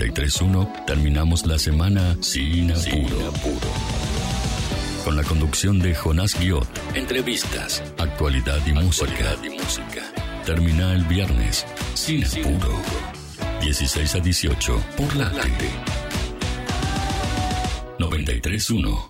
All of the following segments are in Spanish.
93.1 terminamos la semana sin apuro. Con la conducción de Jonás Guiot, entrevistas, actualidad y música. y música. Termina el viernes sin apuro. 16 a 18 por la Late. 93.1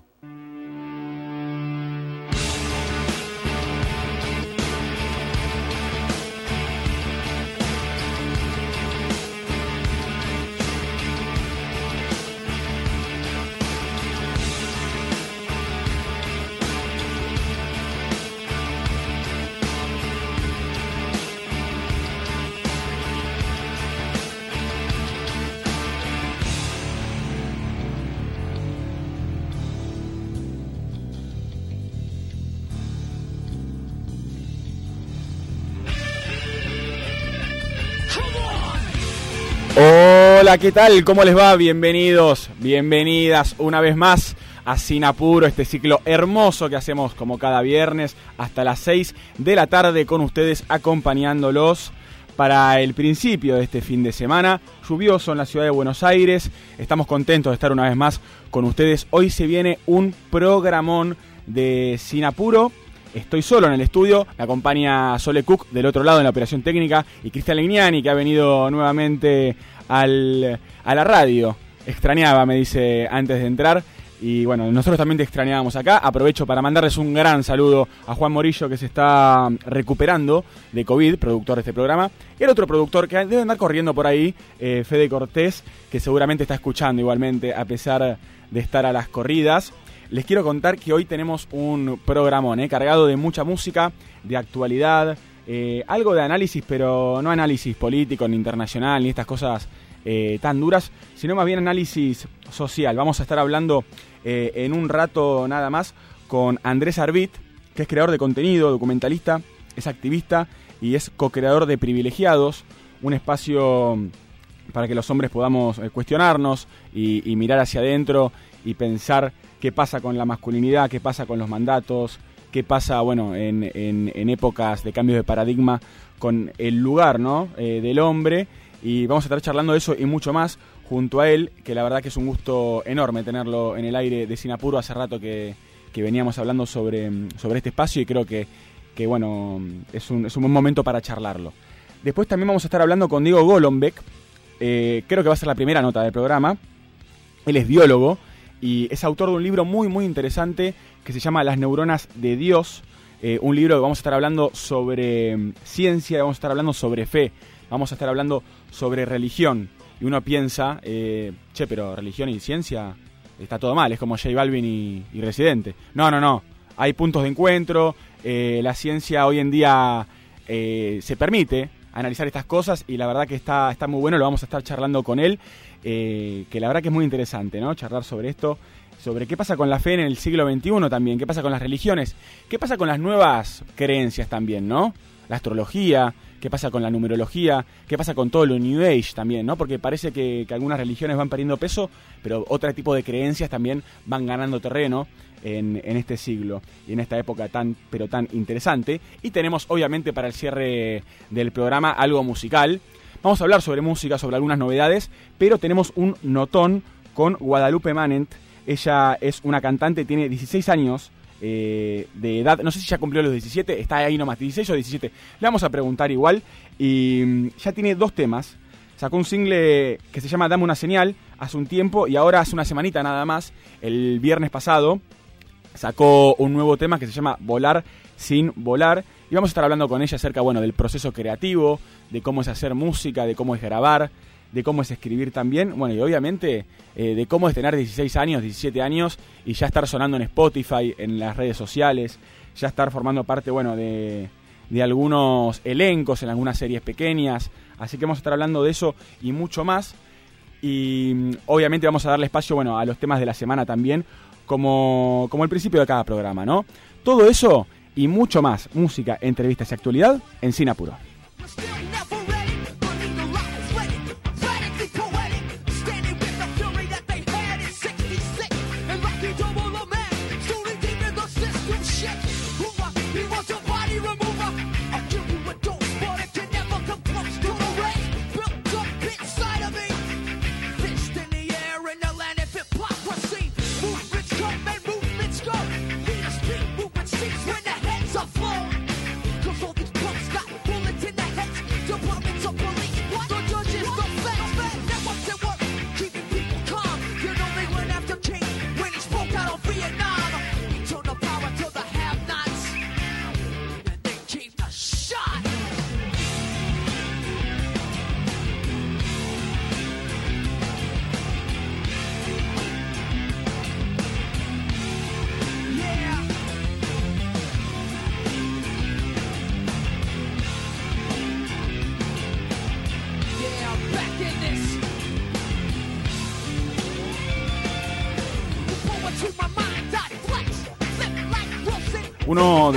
¿qué tal? ¿Cómo les va? Bienvenidos, bienvenidas una vez más a Sin Apuro, este ciclo hermoso que hacemos como cada viernes hasta las 6 de la tarde con ustedes acompañándolos para el principio de este fin de semana, lluvioso en la ciudad de Buenos Aires. Estamos contentos de estar una vez más con ustedes. Hoy se viene un programón de Sin Apuro. Estoy solo en el estudio, me acompaña Sole Cook del otro lado en la operación técnica y Cristian Legnani que ha venido nuevamente al, a la radio. Extrañaba, me dice antes de entrar. Y bueno, nosotros también te extrañábamos acá. Aprovecho para mandarles un gran saludo a Juan Morillo que se está recuperando de COVID, productor de este programa. Y el otro productor que debe andar corriendo por ahí, eh, Fede Cortés, que seguramente está escuchando igualmente a pesar de estar a las corridas. Les quiero contar que hoy tenemos un programón eh, cargado de mucha música, de actualidad, eh, algo de análisis, pero no análisis político ni internacional ni estas cosas eh, tan duras, sino más bien análisis social. Vamos a estar hablando eh, en un rato nada más con Andrés Arbit, que es creador de contenido, documentalista, es activista y es co-creador de Privilegiados, un espacio para que los hombres podamos cuestionarnos y, mirar hacia adentro y pensar qué pasa con la masculinidad, qué pasa con los mandatos, qué pasa, bueno, en, en, épocas de cambio de paradigma con el lugar, ¿no? Eh, del hombre. Y vamos a estar charlando de eso y mucho más junto a él, que la verdad que es un gusto enorme tenerlo en el aire de Sinapuro. Hace rato que, que veníamos hablando sobre, sobre este espacio y creo que, que bueno, es un, es un buen momento para charlarlo. Después también vamos a estar hablando con Diego Golombek, eh, creo que va a ser la primera nota del programa. Él es biólogo y es autor de un libro muy, muy interesante que se llama Las neuronas de Dios. Eh, un libro que vamos a estar hablando sobre mm, ciencia, vamos a estar hablando sobre fe, vamos a estar hablando sobre religión. Y uno piensa, eh, che, pero religión y ciencia está todo mal, es como J Balvin y, Residente. No, no, no. Hay puntos de encuentro, eh, la ciencia hoy en día se permite analizar estas cosas y la verdad que está, está muy bueno, lo vamos a estar charlando con él, que la verdad que es muy interesante, ¿no? Charlar sobre esto sobre qué pasa con la fe en el siglo XXI también, qué pasa con las religiones, qué pasa con las nuevas creencias también, ¿no? La astrología, qué pasa con la numerología, qué pasa con todo lo New Age también, ¿no? Porque parece que, algunas religiones van perdiendo peso, pero otro tipo de creencias también van ganando terreno en, en, este siglo y en esta época tan, pero tan interesante. Y tenemos obviamente para el cierre del programa algo musical. Vamos a hablar sobre música, sobre algunas novedades, pero tenemos un notón con Guadalupe Manent ella es una cantante, tiene 16 años eh, de edad. No sé si ya cumplió los 17, está ahí nomás, 16 o 17. Le vamos a preguntar igual. Y mm, ya tiene dos temas. Sacó un single que se llama Dame una señal hace un tiempo y ahora hace una semanita nada más, el viernes pasado, sacó un nuevo tema que se llama Volar sin volar. Y vamos a estar hablando con ella acerca bueno, del proceso creativo, de cómo es hacer música, de cómo es grabar, de cómo es escribir también, bueno, y obviamente eh, de cómo es tener 16 años, 17 años y ya estar sonando en Spotify, en las redes sociales, ya estar formando parte, bueno, de, de algunos elencos en algunas series pequeñas, así que vamos a estar hablando de eso y mucho más. Y mm, obviamente vamos a darle espacio, bueno, a los temas de la semana también, como, como el principio de cada programa, ¿no? Todo eso y mucho más, música, entrevistas y actualidad en Sinapuro. Uno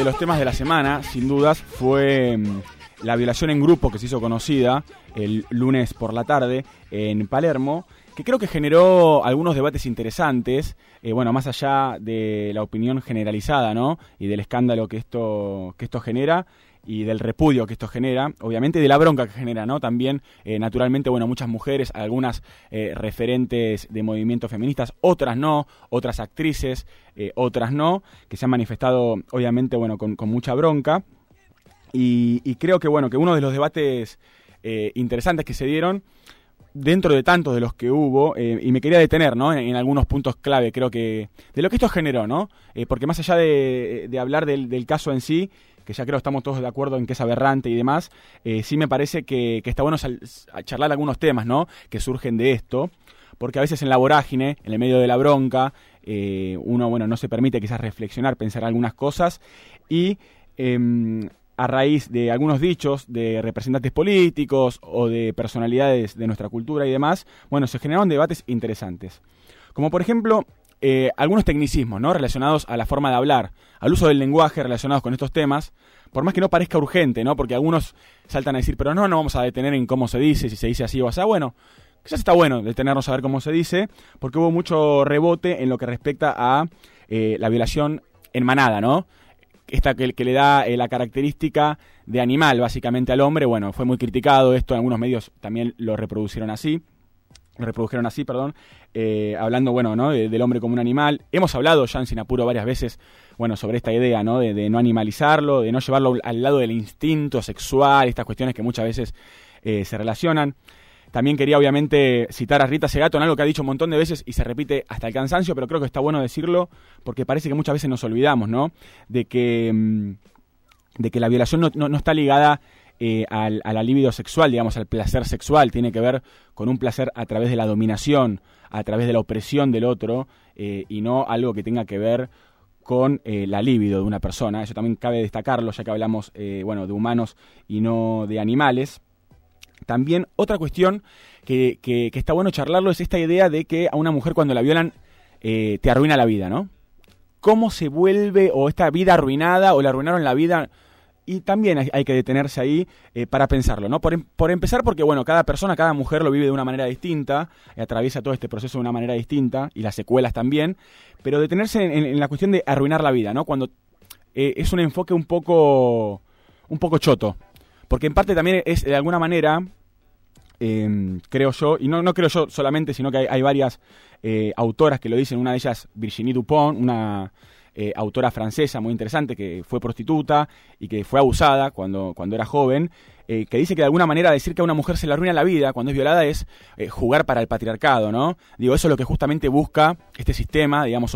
de los temas de la semana, sin dudas, fue mm, la violación en grupo que se hizo conocida el lunes por la tarde en Palermo, que creo que generó algunos debates interesantes, eh, bueno, más allá de la opinión generalizada, ¿no? Y del escándalo que esto, que esto genera y del repudio que esto genera, obviamente de la bronca que genera, ¿no? También, eh, naturalmente, bueno, muchas mujeres, algunas eh, referentes de movimientos feministas, otras no, otras actrices, otras no, que se han manifestado, obviamente, bueno, con, mucha bronca. Y, y, creo que, bueno, que uno de los debates interesantes que se dieron dentro de tantos de los que hubo, eh, y me quería detener, ¿no? En, algunos puntos clave, creo que, de lo que esto generó, ¿no? Eh, porque más allá de, hablar del, caso en sí, que ya creo estamos todos de acuerdo en que es aberrante y demás, eh, sí me parece que, está bueno charlar algunos temas, ¿no? Que surgen de esto, porque a veces en la vorágine, en el medio de la bronca, uno, bueno, no se permite quizás reflexionar, pensar algunas cosas, y em, a raíz de algunos dichos de representantes políticos o de personalidades de nuestra cultura y demás, bueno, se generaron debates interesantes. Como por ejemplo, eh, algunos tecnicismos, ¿no? Relacionados a la forma de hablar, al uso del lenguaje relacionados con estos temas, por más que no parezca urgente, ¿no? Porque algunos saltan a decir, pero no, no vamos a detener en cómo se dice, si se dice así o así. Bueno, quizás está bueno detenernos a ver cómo se dice, porque hubo mucho rebote en lo que respecta a eh, la violación en manada, ¿no? esta que, le da eh, la característica de animal básicamente al hombre, bueno, fue muy criticado esto, algunos medios también lo reproducieron así, reprodujeron así, perdón, eh, hablando, bueno, ¿no? del hombre como un animal. Hemos hablado ya en Sinapuro varias veces, bueno, sobre esta idea, ¿no? De, no animalizarlo, de no llevarlo al lado del instinto sexual, estas cuestiones que muchas veces eh, se relacionan. También quería obviamente citar a Rita Segato en algo que ha dicho un montón de veces y se repite hasta el cansancio, pero creo que está bueno decirlo porque parece que muchas veces nos olvidamos, ¿no? De que, mm, de que la violación no, está ligada eh, al, a la libido sexual, digamos, al placer sexual, tiene que ver con un placer a través de la dominación, a través de la opresión del otro eh, y no algo que tenga que ver con eh, la libido de una persona. Eso también cabe destacarlo, ya que hablamos, bueno, de humanos y no de animales. También otra cuestión que, que, está bueno charlarlo es esta idea de que a una mujer cuando la violan eh, te arruina la vida, ¿no? ¿Cómo se vuelve o esta vida arruinada o le arruinaron la vida? Y también hay, que detenerse ahí eh, para pensarlo, ¿no? Por, em, por, empezar porque, bueno, cada persona, cada mujer lo vive de una manera distinta, y atraviesa todo este proceso de una manera distinta, y las secuelas también, pero detenerse en, la cuestión de arruinar la vida, ¿no? Cuando eh, es un enfoque un poco, un poco choto, porque en parte también es de alguna manera, em, creo yo, y no, no creo yo solamente, sino que hay, varias eh, autoras que lo dicen, una de ellas Virginie Dupont, una eh, autora francesa muy interesante que fue prostituta y que fue abusada cuando, cuando era joven, eh, que dice que de alguna manera decir que a una mujer se le arruina la vida cuando es violada es jugar para el patriarcado, ¿no? Digo, eso es lo que justamente busca este sistema, digamos,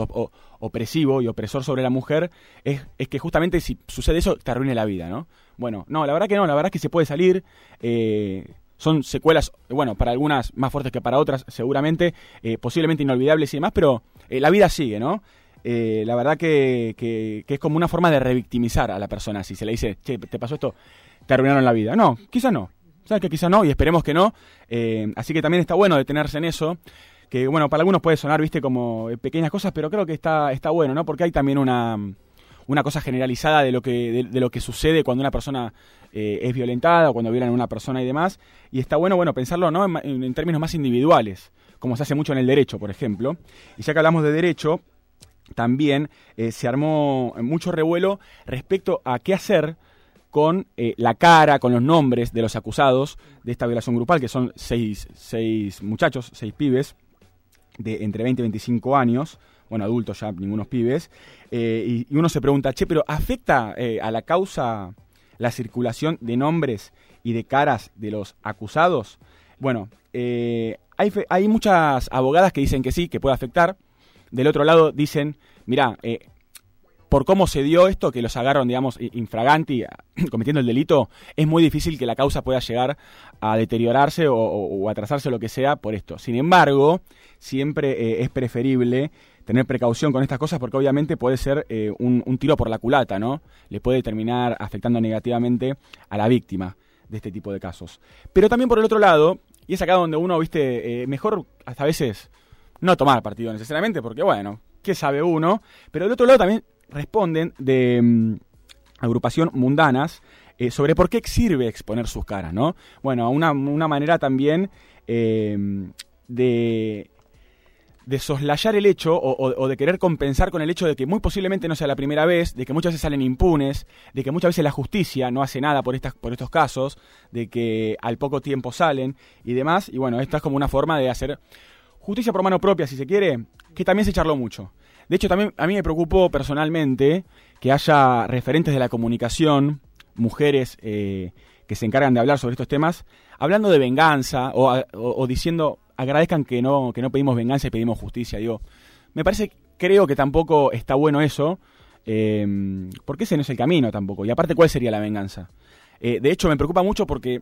opresivo y opresor sobre la mujer, es, es que justamente si sucede eso, te arruine la vida, ¿no? Bueno, no, la verdad que no, la verdad que se puede salir. Eh, son secuelas, bueno, para algunas más fuertes que para otras, seguramente, eh, posiblemente inolvidables y demás, pero eh, la vida sigue, ¿no? La verdad que, que, es como una forma de revictimizar a la persona. Si se le dice, che, te pasó esto, te arruinaron la vida. No, quizá no. ¿Sabes que quizá no? Y esperemos que no. así que también está bueno detenerse en eso. Que, bueno, para algunos puede sonar, viste, como pequeñas cosas, pero creo que está, está bueno, ¿no? Porque hay también una una cosa generalizada de lo que, de, lo que sucede cuando una persona eh, es violentada o cuando violan a una persona y demás. Y está bueno, bueno, pensarlo ¿no? en, términos más individuales, como se hace mucho en el derecho, por ejemplo. Y ya que hablamos de derecho, también eh, se armó mucho revuelo respecto a qué hacer con eh, la cara, con los nombres de los acusados de esta violación grupal, que son seis, seis muchachos, seis pibes de entre 20 y 25 años, bueno, adultos ya, ningunos pibes, eh, y, uno se pregunta, che, pero ¿afecta eh, a la causa la circulación de nombres y de caras de los acusados? Bueno, eh, hay, hay muchas abogadas que dicen que sí, que puede afectar. Del otro lado dicen, mira, por cómo se dio esto, que los agarran, digamos, infraganti, cometiendo el delito, es muy difícil que la causa pueda llegar a deteriorarse o, atrasarse o lo que sea por esto. Sin embargo, siempre es preferible tener precaución con estas cosas porque obviamente puede ser eh, un, tiro por la culata, ¿no? Le puede terminar afectando negativamente a la víctima de este tipo de casos. Pero también por el otro lado, y es acá donde uno, viste, eh, mejor hasta a veces no tomar partido necesariamente, porque bueno, ¿qué sabe uno? Pero del otro lado también responden de mm, agrupación Mundanas eh, sobre por qué sirve exponer sus caras, ¿no? Bueno, una, una manera también eh, de de soslayar el hecho o, de querer compensar con el hecho de que muy posiblemente no sea la primera vez, de que muchas veces salen impunes, de que muchas veces la justicia no hace nada por, estas, por estos casos, de que al poco tiempo salen y demás. Y bueno, esta es como una forma de hacer justicia por mano propia, si se quiere, que también se charló mucho. De hecho, también a mí me preocupó personalmente que haya referentes de la comunicación, mujeres eh, que se encargan de hablar sobre estos temas, hablando de venganza o diciendo agradezcan que no, que no pedimos venganza y pedimos justicia. Digo, me parece, creo que tampoco está bueno eso, eh, porque ese no es el camino tampoco. Y aparte, ¿cuál sería la venganza? Eh, de hecho, me preocupa mucho porque,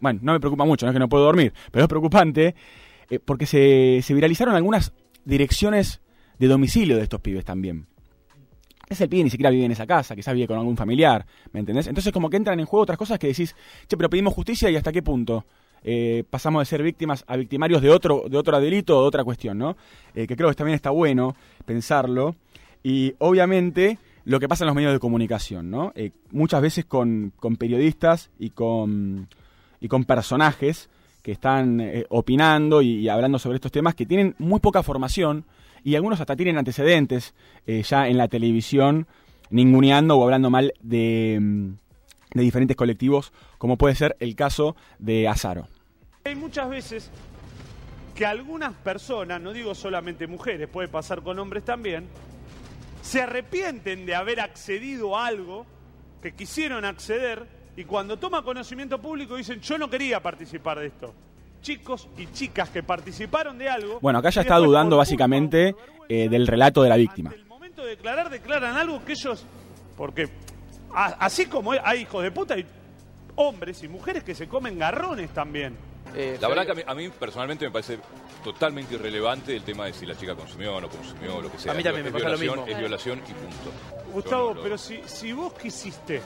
bueno, no me preocupa mucho, no es que no puedo dormir, pero es preocupante eh, porque se, se viralizaron algunas direcciones de domicilio de estos pibes también. Ese pibe ni siquiera vive en esa casa, quizás vive con algún familiar, ¿me entendés? Entonces como que entran en juego otras cosas que decís, che, pero pedimos justicia y hasta qué punto. Eh, pasamos de ser víctimas a victimarios de otro, de otro delito o de otra cuestión, ¿no? Eh, que creo que también está bueno pensarlo. Y obviamente lo que pasa en los medios de comunicación, ¿no? Muchas veces con, periodistas y con, y con personajes que están opinando y, hablando sobre estos temas que tienen muy poca formación y algunos hasta tienen antecedentes ya en la televisión ninguneando o hablando mal de, de diferentes colectivos, como puede ser el caso de Azaro. Hay muchas veces que algunas personas, no digo solamente mujeres, puede pasar con hombres también, se arrepienten de haber accedido a algo que quisieron acceder y cuando toma conocimiento público dicen yo no quería participar de esto. Chicos y chicas que participaron de algo. Bueno, acá ya está dudando básicamente eh, del relato de la víctima. En el momento de declarar, declaran algo que ellos. Porque así como hay hijos de puta, hay hombres y mujeres que se comen garrones también. Eh, la verdad que a mí, personalmente me parece totalmente irrelevante el tema de si la chica consumió o no consumió, o lo que sea. A mí también me pasa lo mismo. Es violación y punto. Gustavo, pero si, si vos quisiste,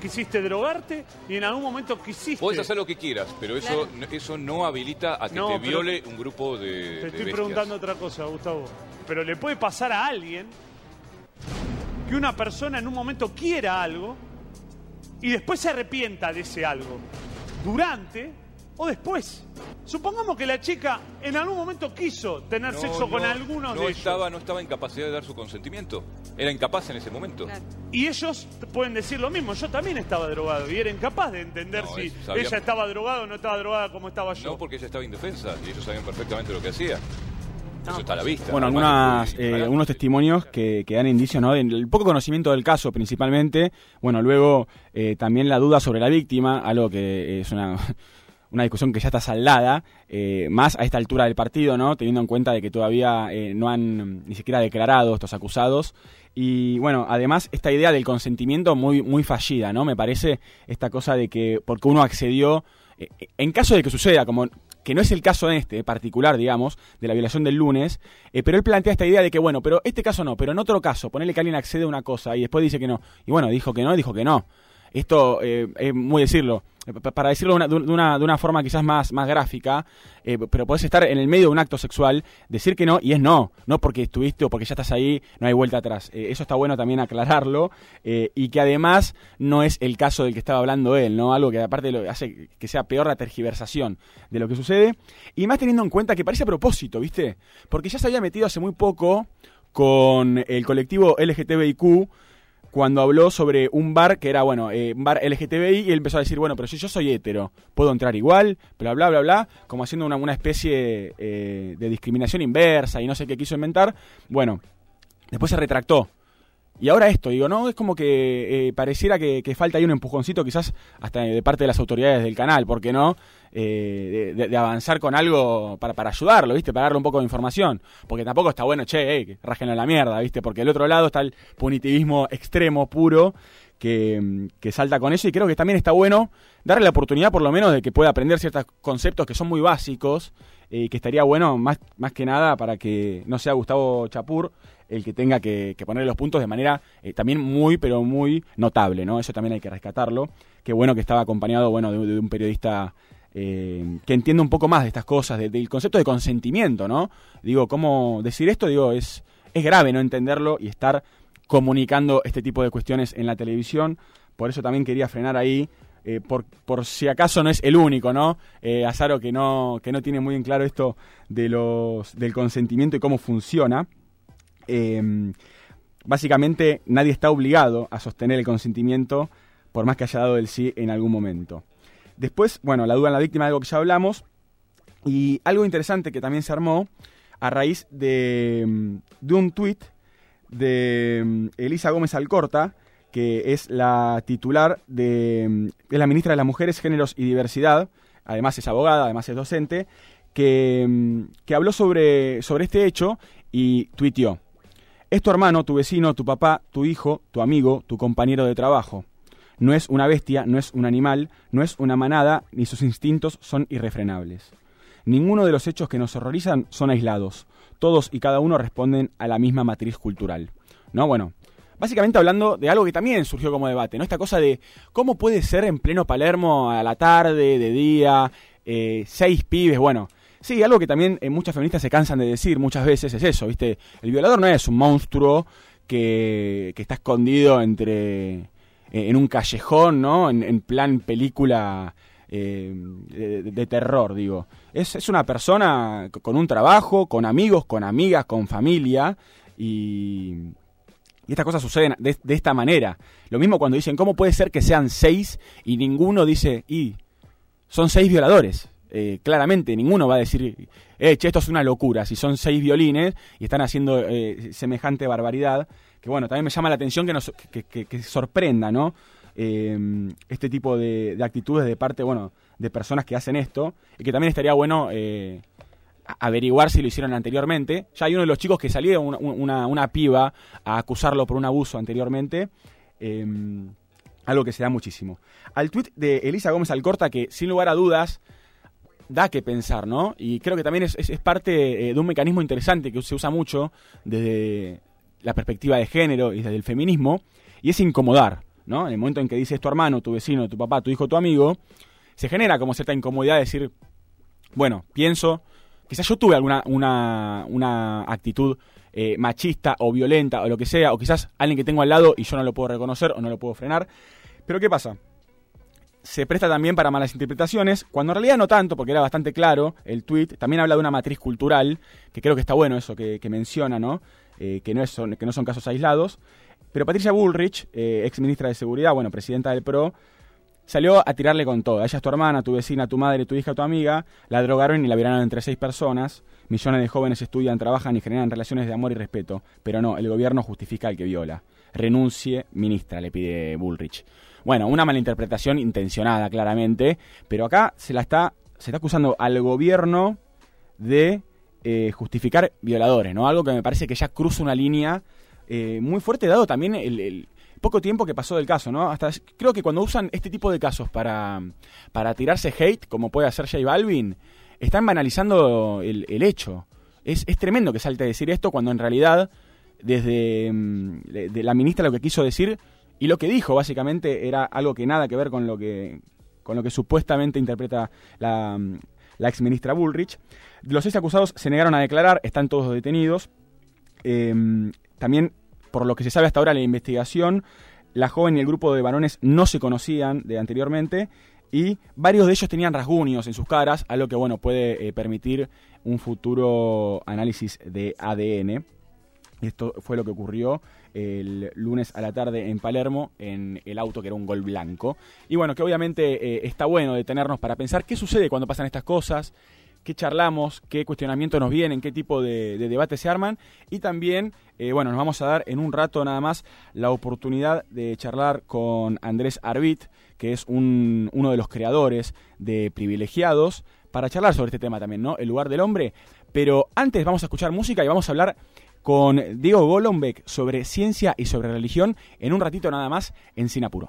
quisiste drogarte y en algún momento quisiste... Podés hacer lo que quieras, pero eso, eso no habilita a que te viole un grupo de Te estoy preguntando otra cosa, Gustavo. Pero le puede pasar a alguien que una persona en un momento quiera algo y después se arrepienta de ese algo. Durante o después. Supongamos que la chica en algún momento quiso tener sexo con alguno de estaba, No estaba en capacidad de dar su consentimiento. Era incapaz en ese momento. Y ellos pueden decir lo mismo. Yo también estaba drogado y era incapaz de entender si ella estaba drogada o no estaba drogada como estaba yo. No, porque ella estaba indefensa y ellos sabían perfectamente lo que hacía. Eso está a la vista. Bueno, algunas, eh, algunos testimonios que, dan indicios, ¿no? El poco conocimiento del caso, principalmente. Bueno, luego eh, también la duda sobre la víctima, algo que es una una discusión que ya está saldada, eh, más a esta altura del partido, ¿no? Teniendo en cuenta de que todavía eh, no han ni siquiera declarado estos acusados. Y bueno, además esta idea del consentimiento muy, muy fallida, ¿no? Me parece esta cosa de que porque uno accedió, eh, en caso de que suceda, como que no es el caso en este particular, digamos, de la violación del lunes, pero él plantea esta idea de que, bueno, pero este caso no, pero en otro caso, ponerle que alguien accede a una cosa y después dice que no. Y bueno, dijo que no, dijo que no. Esto es muy decirlo para decirlo de una, de una, forma quizás más, más gráfica, eh, pero podés estar en el medio de un acto sexual, decir que no, y es no, no porque estuviste o porque ya estás ahí, no hay vuelta atrás. Eh, eso está bueno también aclararlo, eh, y que además no es el caso del que estaba hablando él, ¿no? Algo que aparte lo hace que sea peor la tergiversación de lo que sucede, y más teniendo en cuenta que parece a propósito, ¿viste? Porque ya se había metido hace muy poco con el colectivo LGTBIQ, cuando habló sobre un bar que era, bueno, eh, un bar LGTBI y él empezó a decir, bueno, pero si yo soy hetero, puedo entrar igual, bla, bla, bla, bla, como haciendo una, una especie eh, de discriminación inversa y no sé qué quiso inventar. Bueno, después se retractó y ahora esto, digo, ¿no? Es como que eh, pareciera que, falta ahí un empujoncito quizás hasta de parte de las autoridades del canal, ¿por qué no? Eh, de, avanzar con algo para, para ayudarlo, ¿viste? Para darle un poco de información. Porque tampoco está bueno, che, eh, que rajen la mierda, ¿viste? Porque el otro lado está el punitivismo extremo, puro, que, que, salta con eso y creo que también está bueno darle la oportunidad por lo menos de que pueda aprender ciertos conceptos que son muy básicos y que estaría bueno más, más que nada para que no sea Gustavo Chapur el que tenga que, poner los puntos de manera eh, también muy, pero muy notable, ¿no? Eso también hay que rescatarlo. Qué bueno que estaba acompañado, bueno, de, un periodista eh, que entiende un poco más de estas cosas, del concepto de consentimiento, ¿no? Digo, ¿cómo decir esto? Digo, es, es grave no entenderlo y estar comunicando este tipo de cuestiones en la televisión. Por eso también quería frenar ahí, eh, por, por, si acaso no es el único, ¿no? Eh, Azaro que no, que no tiene muy en claro esto de los, del consentimiento y cómo funciona. Em, básicamente nadie está obligado a sostener el consentimiento por más que haya dado el sí en algún momento. Después, bueno, la duda en la víctima, algo que ya hablamos, y algo interesante que también se armó a raíz de, un tuit de Elisa Gómez Alcorta, que es la titular de es la ministra de las Mujeres, Géneros y Diversidad, además es abogada, además es docente, que, que habló sobre, sobre este hecho y tuiteó. Es tu hermano, tu vecino, tu papá, tu hijo, tu amigo, tu compañero de trabajo. No es una bestia, no es un animal, no es una manada, ni sus instintos son irrefrenables. Ninguno de los hechos que nos horrorizan son aislados. Todos y cada uno responden a la misma matriz cultural. ¿No? Bueno, básicamente hablando de algo que también surgió como debate, ¿no? Esta cosa de cómo puede ser en pleno Palermo a la tarde, de día, eh, seis pibes, bueno. Sí, algo que también eh, muchas feministas se cansan de decir muchas veces es eso, ¿viste? El violador no es un monstruo que, que está escondido entre en un callejón, ¿no? en plan película eh, de, terror, digo. Es, es, una persona con un trabajo, con amigos, con amigas, con familia y, y estas cosas suceden de, esta manera. Lo mismo cuando dicen, ¿cómo puede ser que sean seis y ninguno dice, y son seis violadores? Eh, claramente ninguno va a decir, eh, che, esto es una locura, si son seis violines y están haciendo eh, semejante barbaridad, que bueno, también me llama la atención que, nos, que, que sorprenda, ¿no? Em, este tipo de, actitudes de parte, bueno, de personas que hacen esto, y que también estaría bueno eh, averiguar si lo hicieron anteriormente. Ya hay uno de los chicos que salió, una, una, piba, a acusarlo por un abuso anteriormente. Em, algo que se da muchísimo. Al tuit de Elisa Gómez Alcorta, que sin lugar a dudas da que pensar, ¿no? Y creo que también es, es, parte eh, de un mecanismo interesante que se usa mucho desde la perspectiva de género y desde el feminismo, y es incomodar. ¿no? En el momento en que dices tu hermano, tu vecino, tu papá, tu hijo, tu amigo, se genera como cierta incomodidad de decir, bueno, pienso, quizás yo tuve alguna una, una actitud eh, machista o violenta o lo que sea, o quizás alguien que tengo al lado y yo no lo puedo reconocer o no lo puedo frenar. Pero ¿qué pasa? Se presta también para malas interpretaciones, cuando en realidad no tanto, porque era bastante claro el tweet. También habla de una matriz cultural, que creo que está bueno eso que, menciona, ¿no? Eh, que, no es, que no son casos aislados. Pero Patricia Bullrich, eh, ex ministra de Seguridad, bueno, presidenta del PRO, salió a tirarle con todo. Ella es tu hermana, tu vecina, tu madre, tu hija, tu amiga. La drogaron y la viraron entre seis personas. Millones de jóvenes estudian, trabajan y generan relaciones de amor y respeto. Pero no, el gobierno justifica al que viola. Renuncie, ministra, le pide Bullrich. Bueno, una malinterpretación intencionada, claramente. Pero acá se la está, se está acusando al gobierno de eh, justificar violadores, ¿no? Algo que me parece que ya cruza una línea eh, muy fuerte, dado también el, poco tiempo que pasó del caso, ¿no? Hasta creo que cuando usan este tipo de casos para, para tirarse hate, como puede hacer J Balvin, están banalizando el, hecho. Es, es, tremendo que salte a decir esto cuando en realidad, desde mm, la ministra lo que quiso decir y lo que dijo básicamente era algo que nada que ver con lo que, con lo que supuestamente interpreta la, mm, la ex ministra Bullrich. Los seis acusados se negaron a declarar, están todos detenidos. Eh, también, por lo que se sabe hasta ahora en la investigación, la joven y el grupo de varones no se conocían de anteriormente y varios de ellos tenían rasguños en sus caras, algo que bueno puede eh, permitir un futuro análisis de ADN. Esto fue lo que ocurrió el lunes a la tarde en Palermo en el auto que era un gol blanco. Y bueno, que obviamente eh, está bueno detenernos para pensar qué sucede cuando pasan estas cosas, qué charlamos, qué cuestionamientos nos vienen, qué tipo de, debates se arman y también, eh, bueno, nos vamos a dar en un rato nada más la oportunidad de charlar con Andrés Arbit, que es un, uno de los creadores de Privilegiados, para charlar sobre este tema también, ¿no? El lugar del hombre. Pero antes vamos a escuchar música y vamos a hablar con Diego Golombek sobre ciencia y sobre religión en un ratito nada más en Sinapuro.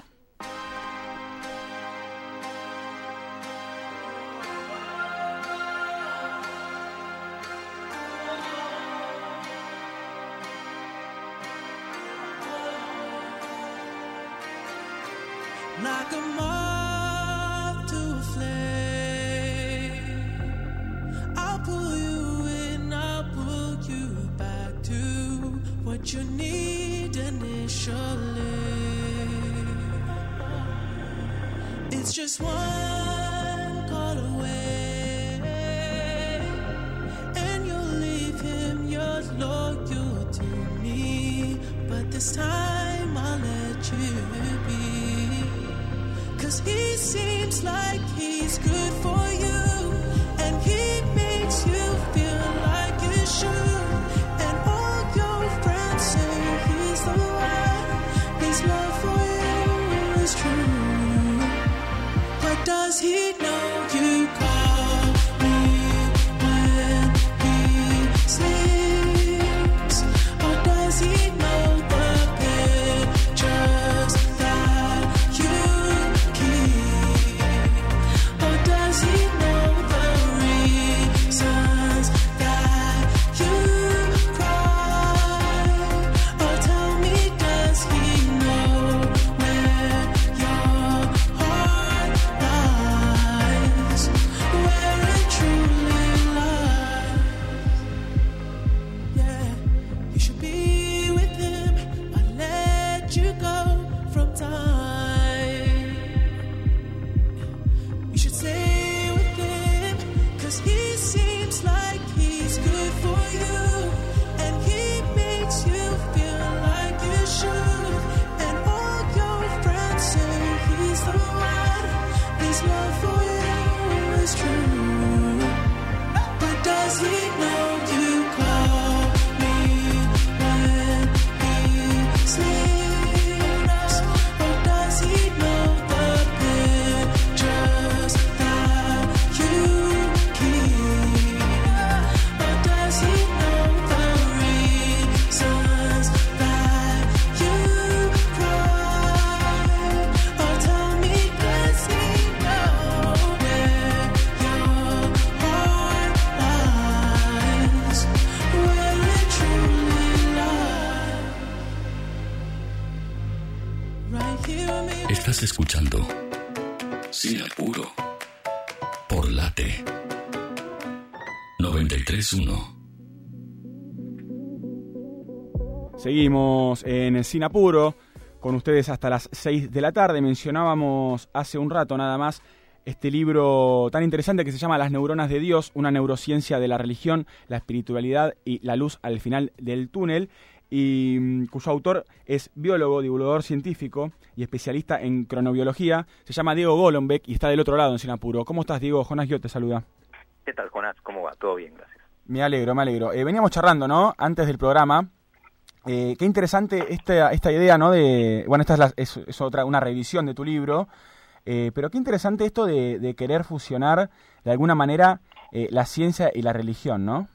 Seguimos en Sin Apuro con ustedes hasta las 6 de la tarde. Mencionábamos hace un rato nada más este libro tan interesante que se llama Las neuronas de Dios, una neurociencia de la religión, la espiritualidad y la luz al final del túnel, y mm, cuyo autor es biólogo, divulgador científico y especialista en cronobiología. Se llama Diego Golombek y está del otro lado en Sin Apuro. ¿Cómo estás, Diego? Jonás Guiot te saluda. ¿Qué tal, Jonás? ¿Cómo va? Todo bien, gracias. Me alegro, me alegro. Eh, veníamos charlando, ¿no? Antes del programa. Eh, qué interesante esta, esta idea, ¿no? De, bueno, esta es, la- es- es otra, una revisión de tu libro, eh, pero qué interesante esto de, de querer fusionar de alguna manera eh, la ciencia y la religión, ¿no?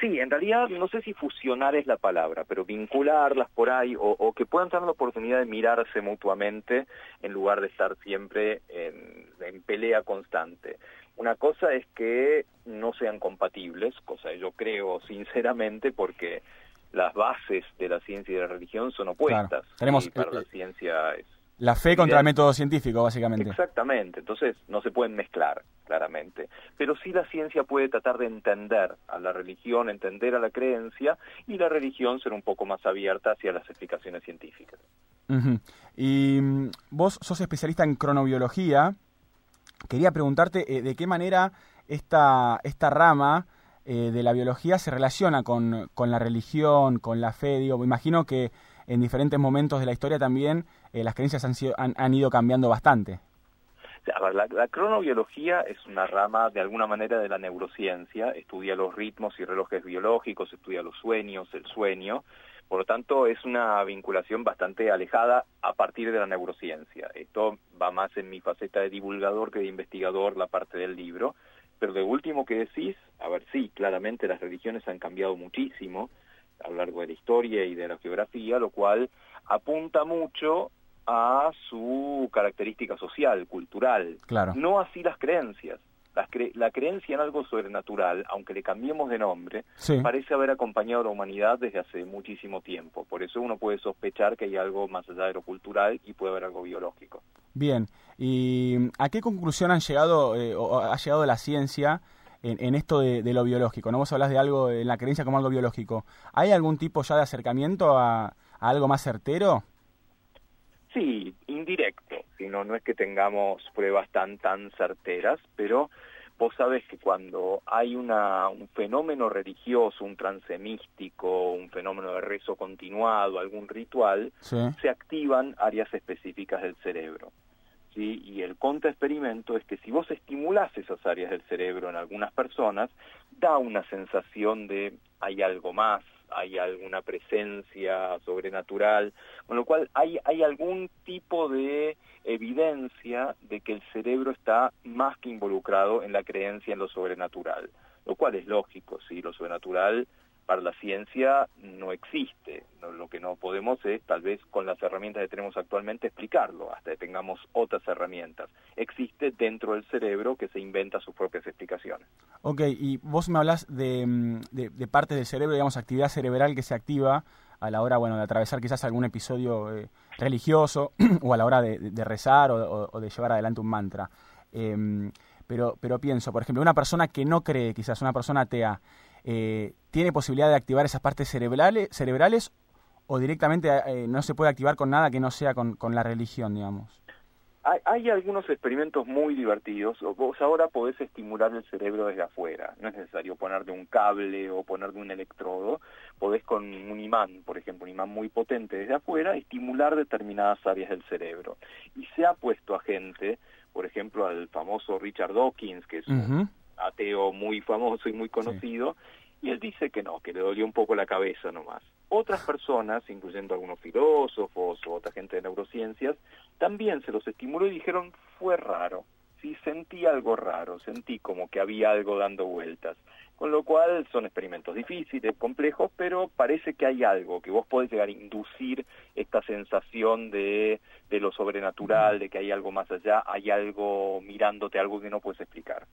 Sí, en realidad no sé si fusionar es la palabra, pero vincularlas por ahí o, o que puedan tener la oportunidad de mirarse mutuamente en lugar de estar siempre en, en pelea constante. Una cosa es que no sean compatibles, cosa que yo creo sinceramente porque las bases de la ciencia y de la religión son opuestas. Claro. Tenemos, y para eh, la ciencia es La fe contra el método científico, básicamente. Exactamente, entonces no se pueden mezclar, claramente. Pero sí la ciencia puede tratar de entender a la religión, entender a la creencia, y la religión ser un poco más abierta hacia las explicaciones científicas. Y mm, vos sos especialista en cronobiología. Quería preguntarte eh, de qué manera esta, esta rama eh, de la biología se relaciona con, con la religión, con la fe. Digo, imagino que en diferentes momentos de la historia también eh, las creencias han, sido, han, han ido cambiando bastante. La, la cronobiología es una rama de alguna manera de la neurociencia, estudia los ritmos y relojes biológicos, estudia los sueños, el sueño, por lo tanto es una vinculación bastante alejada a partir de la neurociencia. Esto va más en mi faceta de divulgador que de investigador, la parte del libro, pero de último que decís, a ver, sí, claramente las religiones han cambiado muchísimo a lo largo de la historia y de la geografía, lo cual apunta mucho a su característica social, cultural. Claro. No así las creencias. Cre- la creencia en algo sobrenatural, aunque le cambiemos de nombre, Sí. parece haber acompañado a la humanidad desde hace muchísimo tiempo. Por eso uno puede sospechar que hay algo más allá de lo cultural y puede haber algo biológico. Bien. ¿Y a qué conclusión han llegado, eh, o ha llegado la ciencia en, en esto de, de lo biológico, ¿no? Vos hablas de algo, en la creencia como algo biológico. ¿Hay algún tipo ya de acercamiento a, a algo más certero? Sí, indirecto, sino no es que tengamos pruebas tan tan certeras, pero vos sabés que cuando hay una, un fenómeno religioso, un trance místico, un fenómeno de rezo continuado, algún ritual, Sí. se activan áreas específicas del cerebro. ¿sí? Y el contraexperimento es que si vos estimulás esas áreas del cerebro en algunas personas, da una sensación de hay algo más, hay alguna presencia sobrenatural, con lo cual hay, hay algún tipo de evidencia de que el cerebro está más que involucrado en la creencia en lo sobrenatural, lo cual es lógico, ¿sí? Lo sobrenatural para la ciencia no existe. Lo que no podemos es, tal vez con las herramientas que tenemos actualmente, explicarlo, hasta que tengamos otras herramientas. Existe dentro del cerebro que se inventa sus propias explicaciones. Ok, y vos me hablas de, mm, de, de partes del cerebro, digamos, actividad cerebral que se activa a la hora, bueno, de atravesar quizás algún episodio eh, religioso o a la hora de, rezar o de llevar adelante un mantra. Em, pero, pero pienso, por ejemplo, una persona que no cree, quizás una persona atea, eh, ¿tiene posibilidad de activar esas partes cerebrales, cerebrales o directamente eh, no se puede activar con nada que no sea con, con la religión, digamos? Hay, hay algunos experimentos muy divertidos. Vos ahora podés estimular el cerebro desde afuera. No es necesario ponerle un cable o ponerle un electrodo. Podés con un imán, por ejemplo, un imán muy potente desde afuera, estimular determinadas áreas del cerebro. Y se ha puesto a gente, por ejemplo, al famoso Richard Dawkins, que es un. Ateo muy famoso y muy conocido, y él dice que no, que le dolió un poco la cabeza nomás. Otras personas, incluyendo algunos filósofos o otra gente de neurociencias, también se los estimuló y dijeron, fue raro, sí sentí algo raro, sentí como que había algo dando vueltas. Con lo cual son experimentos difíciles, complejos, pero parece que hay algo, que vos podés llegar a inducir esta sensación de, de lo sobrenatural, de que hay algo más allá, hay algo mirándote, algo que no puedes explicar.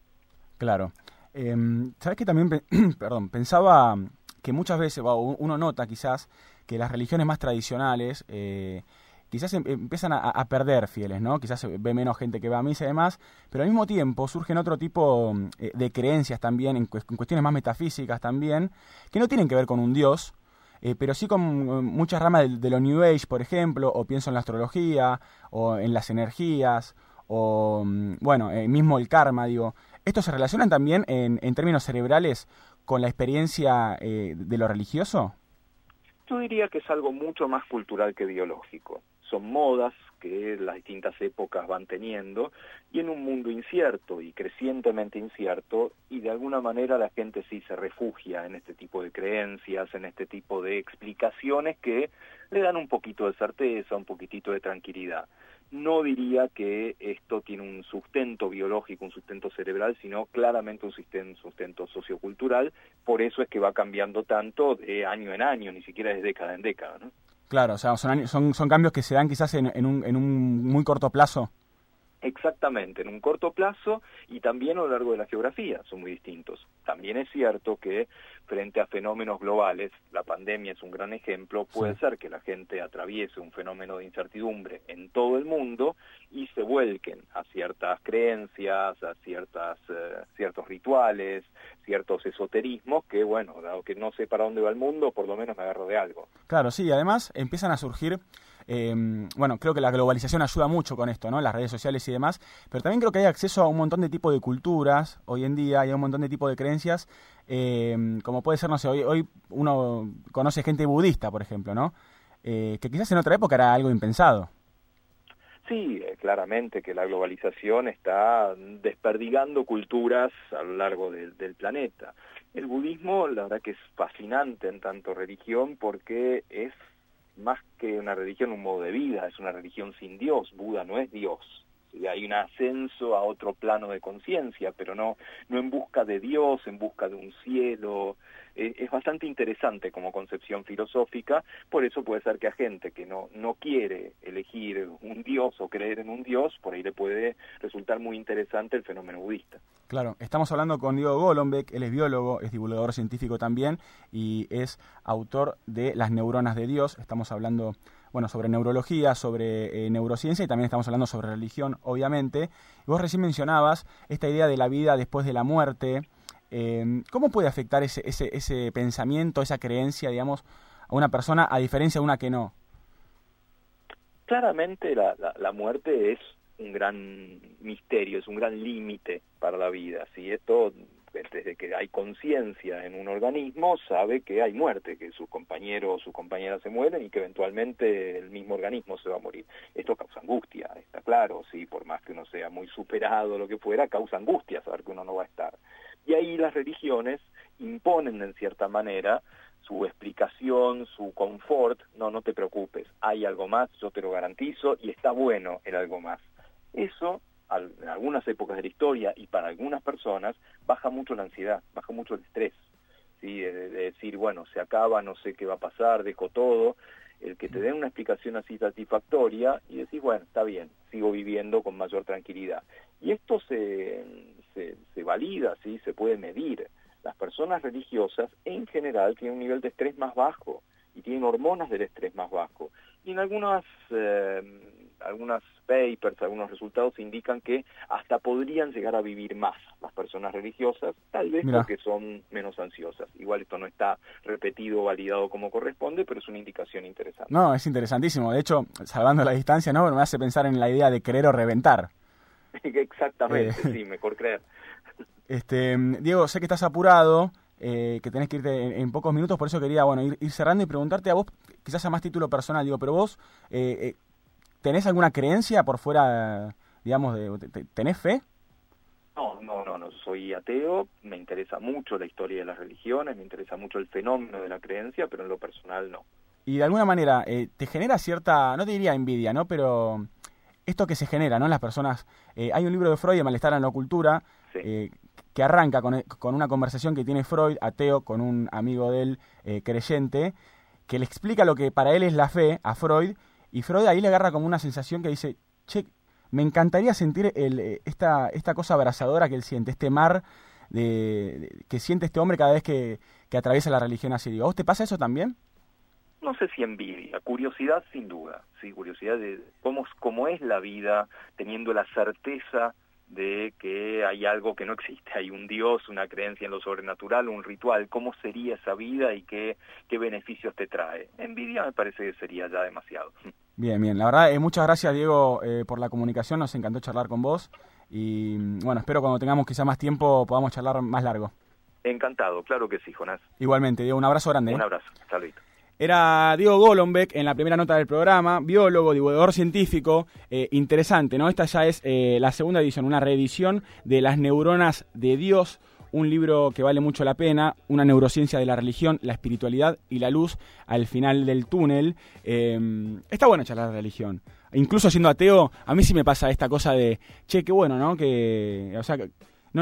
Claro. Eh, ¿Sabes que también, pe- perdón, pensaba que muchas veces, uno nota quizás que las religiones más tradicionales eh, quizás em- empiezan a, a perder fieles, ¿no? Quizás ve menos gente que va a misa y demás, pero al mismo tiempo surgen otro tipo eh, de creencias también, en cuestiones más metafísicas también, que no tienen que ver con un dios, eh, pero sí con eh, muchas ramas de, de lo New Age, por ejemplo, o pienso en la astrología, o en las energías, o mm, bueno, eh, mismo el karma, digo. ¿Estos se relacionan también en, en términos cerebrales con la experiencia eh, de lo religioso? Yo diría que es algo mucho más cultural que biológico. Son modas que las distintas épocas van teniendo y en un mundo incierto y crecientemente incierto y de alguna manera la gente sí se refugia en este tipo de creencias, en este tipo de explicaciones que le dan un poquito de certeza, un poquitito de tranquilidad. No diría que esto tiene un sustento biológico, un sustento cerebral, sino claramente un sustento, sociocultural. Por eso es que va cambiando tanto de año en año, ni siquiera de década en década. ¿no? Claro, o sea, son, son, son cambios que se dan quizás en, en un, en un muy corto plazo. Exactamente, en un corto plazo y también a lo largo de la geografía son muy distintos. También es cierto que frente a fenómenos globales, la pandemia es un gran ejemplo, puede Sí. ser que la gente atraviese un fenómeno de incertidumbre en todo el mundo y se vuelquen a ciertas creencias, a ciertas, eh, ciertos rituales, ciertos esoterismos que, bueno, dado que no sé para dónde va el mundo, por lo menos me agarro de algo. Claro, sí, además empiezan a surgir, eh, bueno, creo que la globalización ayuda mucho con esto, ¿no? Las redes sociales y demás, pero también creo que hay acceso a un montón de tipos de culturas hoy en día, y a un montón de tipos de creencias, eh, como puede ser, no sé, hoy, hoy uno conoce gente budista, por ejemplo, ¿no? Eh, que quizás en otra época era algo impensado. Sí, eh, claramente que la globalización está desperdigando culturas a lo largo del planeta. El budismo, la verdad que es fascinante en tanto religión porque es más que una religión, un modo de vida, es una religión sin Dios. Buda no es Dios. Hay un ascenso a otro plano de conciencia, pero no, no en busca de Dios, en busca de un cielo. Es bastante interesante como concepción filosófica, por eso puede ser que a gente que no, no quiere elegir un Dios o creer en un Dios, por ahí le puede resultar muy interesante el fenómeno budista. Claro, estamos hablando con Diego Golombek, él es biólogo, es divulgador científico también y es autor de Las neuronas de Dios. Estamos hablando, bueno, sobre neurología, sobre eh, neurociencia y también estamos hablando sobre religión, obviamente. Vos recién mencionabas esta idea de la vida después de la muerte. Eh, ¿cómo puede afectar ese, ese, ese pensamiento, esa creencia, digamos, a una persona a diferencia de una que no? Claramente la, la, la muerte es un gran misterio, es un gran límite para la vida. Si esto, desde que hay conciencia en un organismo, sabe que hay muerte, que sus compañeros o sus compañeras se mueren y que eventualmente el mismo organismo se va a morir. Esto causa angustia, está claro, sí, por más que uno sea muy superado lo que fuera, causa angustia saber que uno no va a estar. Y ahí las religiones imponen en cierta manera su explicación, su confort, no, no te preocupes, hay algo más, yo te lo garantizo, y está bueno el algo más. Eso, en algunas épocas de la historia y para algunas personas, baja mucho la ansiedad, baja mucho el estrés, ¿sí? de decir, bueno, se acaba, no sé qué va a pasar, dejo todo, el que te den una explicación así satisfactoria y decís, bueno, está bien, sigo viviendo con mayor tranquilidad. Y esto se, se, se valida, ¿sí? se puede medir las personas religiosas en general tienen un nivel de estrés más bajo y tienen hormonas del estrés más bajo. Y en algunas, eh, algunas papers, algunos resultados indican que hasta podrían llegar a vivir más las personas religiosas, tal vez Mirá. porque son menos ansiosas. Igual esto no está repetido o validado como corresponde, pero es una indicación interesante. No, es interesantísimo. De hecho, salvando la distancia, ¿no? Me hace pensar en la idea de querer o reventar. Exactamente, Eh. sí, mejor creer. Este, Diego, sé que estás apurado, eh, que tenés que irte en, en pocos minutos, por eso quería bueno ir, ir cerrando y preguntarte a vos, quizás a más título personal, digo, pero vos, eh, eh, ¿tenés alguna creencia por fuera, digamos, de, te- te- ¿tenés fe? No, no, no, no, soy ateo, me interesa mucho la historia de las religiones, me interesa mucho el fenómeno de la creencia, pero en lo personal no. Y de alguna manera eh, te genera cierta, no te diría envidia, ¿no? Pero esto que se genera, ¿no? En las personas. eh, hay un libro de Freud, de Malestar en la Cultura, Sí. eh, que arranca con, con una conversación que tiene Freud, ateo, con un amigo de él, eh, creyente, que le explica lo que para él es la fe a Freud, y Freud ahí le agarra como una sensación que dice, che, me encantaría sentir el, eh, esta, esta cosa abrasadora que él siente, este mar de, de- que siente este hombre cada vez que, que atraviesa la religión así. Digo, ¿a vos te pasa eso también? No sé si envidia, curiosidad sin duda, sí, curiosidad de cómo, cómo es la vida teniendo la certeza de que hay algo que no existe, hay un Dios, una creencia en lo sobrenatural, un ritual, cómo sería esa vida y qué, qué beneficios te trae. Envidia me parece que sería ya demasiado. Bien, bien. La verdad, eh, muchas gracias, Diego, eh, por la comunicación. Nos encantó charlar con vos. Y mm, bueno, espero cuando tengamos quizá más tiempo podamos charlar más largo. Encantado, claro que sí, Jonás. Igualmente, Diego, un abrazo grande. ¿eh? Un abrazo, saludito. Era Diego Golombek en la primera nota del programa, biólogo, divulgador científico, eh, interesante, ¿no? Esta ya es eh, la segunda edición, una reedición de Las neuronas de Dios, un libro que vale mucho la pena, una neurociencia de la religión, la espiritualidad y la luz al final del túnel. Eh, está bueno charlar de religión. Incluso siendo ateo, a mí sí me pasa esta cosa de, che, qué bueno, ¿no? Que, o sea,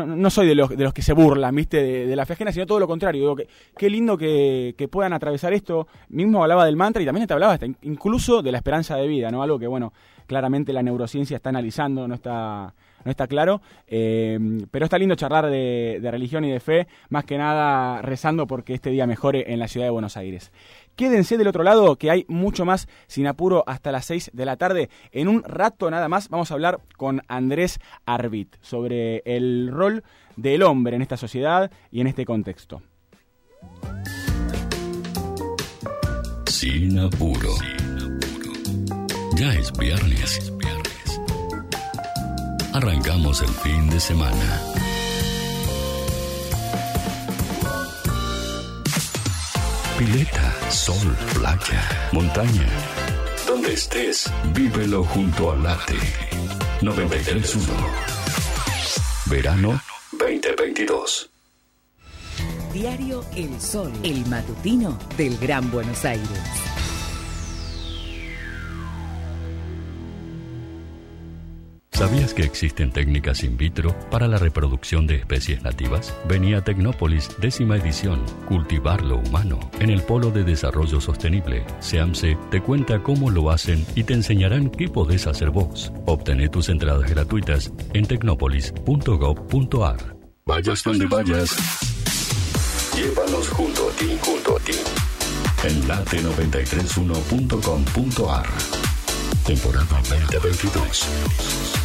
no, soy de los, de los que se burlan, ¿viste? De, de la fe ajena, sino todo lo contrario. Digo, que, qué lindo que, que puedan atravesar esto. Mismo hablaba del mantra y también te hablaba incluso de la esperanza de vida, ¿no? Algo que, bueno, claramente la neurociencia está analizando, no está, no está claro. Eh, pero está lindo charlar de, de religión y de fe, más que nada rezando porque este día mejore en la ciudad de Buenos Aires. Quédense del otro lado, que hay mucho más sin apuro hasta las 6 de la tarde. En un rato nada más vamos a hablar con Andrés Arbit sobre el rol del hombre en esta sociedad y en este contexto. Sin apuro. Ya es viernes. Arrancamos el fin de semana. Pileta, sol, playa, montaña. Donde estés, vívelo junto al late. 931. Verano 2022. Diario El Sol, el matutino del Gran Buenos Aires. ¿Sabías que existen técnicas in vitro para la reproducción de especies nativas? Venía Tecnópolis, décima edición, Cultivar lo Humano, en el Polo de Desarrollo Sostenible. SEAMSE te cuenta cómo lo hacen y te enseñarán qué podés hacer vos. Obtené tus entradas gratuitas en tecnopolis.gov.ar. Vayas donde vayas, llévalos junto a ti, junto a ti. En late931.com.ar. Temporada 2022.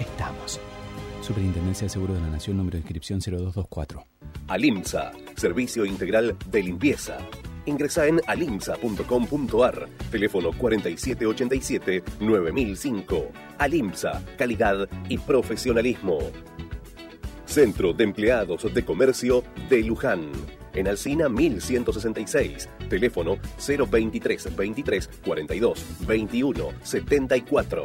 Estamos. Superintendencia de Seguro de la Nación, número de inscripción 0224. Alimsa, Servicio Integral de Limpieza. Ingresa en alimsa.com.ar, teléfono 4787-9005. Alimsa, calidad y profesionalismo. Centro de Empleados de Comercio de Luján. En Alcina 1166, teléfono 023 23 42 21 74.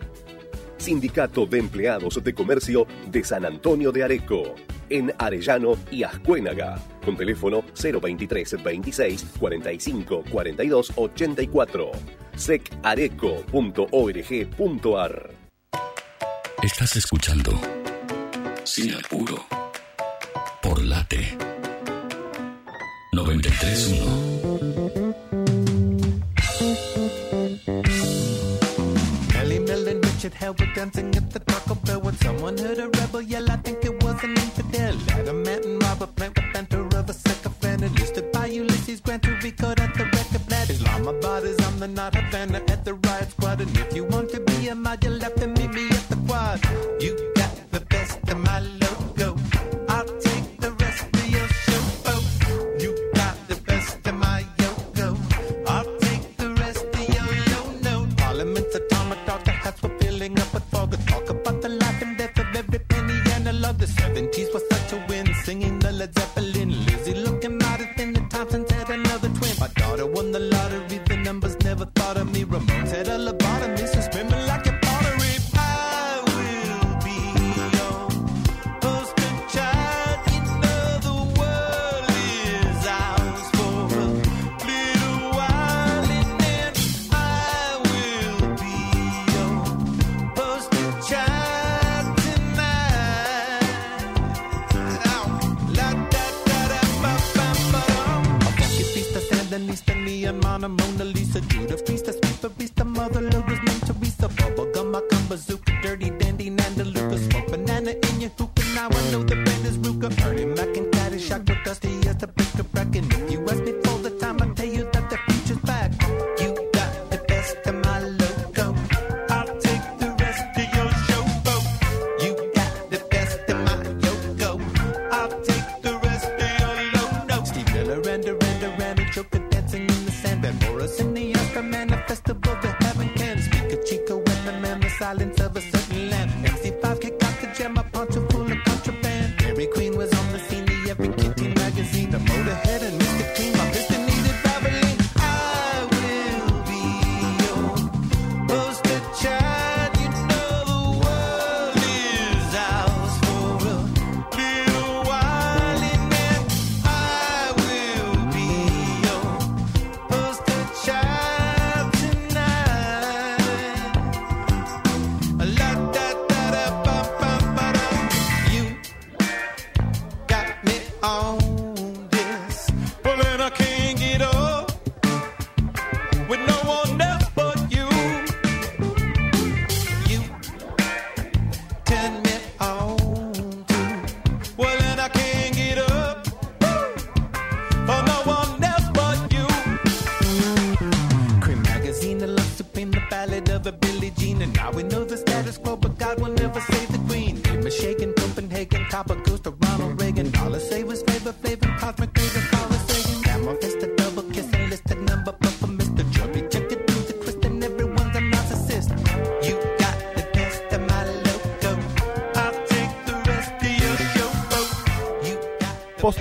Sindicato de Empleados de Comercio de San Antonio de Areco, en Arellano y Ascuénaga, con teléfono 023 26 45 42 84, secareco.org.ar. Estás escuchando Sin Apuro por Late 931. Hell were dancing at the Taco Bell when someone heard a rebel yell. I think it was an infidel. Adamant and Robert Plant with banter of a sycophant. Enlisted by Ulysses Grant to record at the record plant. Islamabad is I'm the not Havana at the riot squad. And if you want to be a mod, you'll have to meet me at the quad. You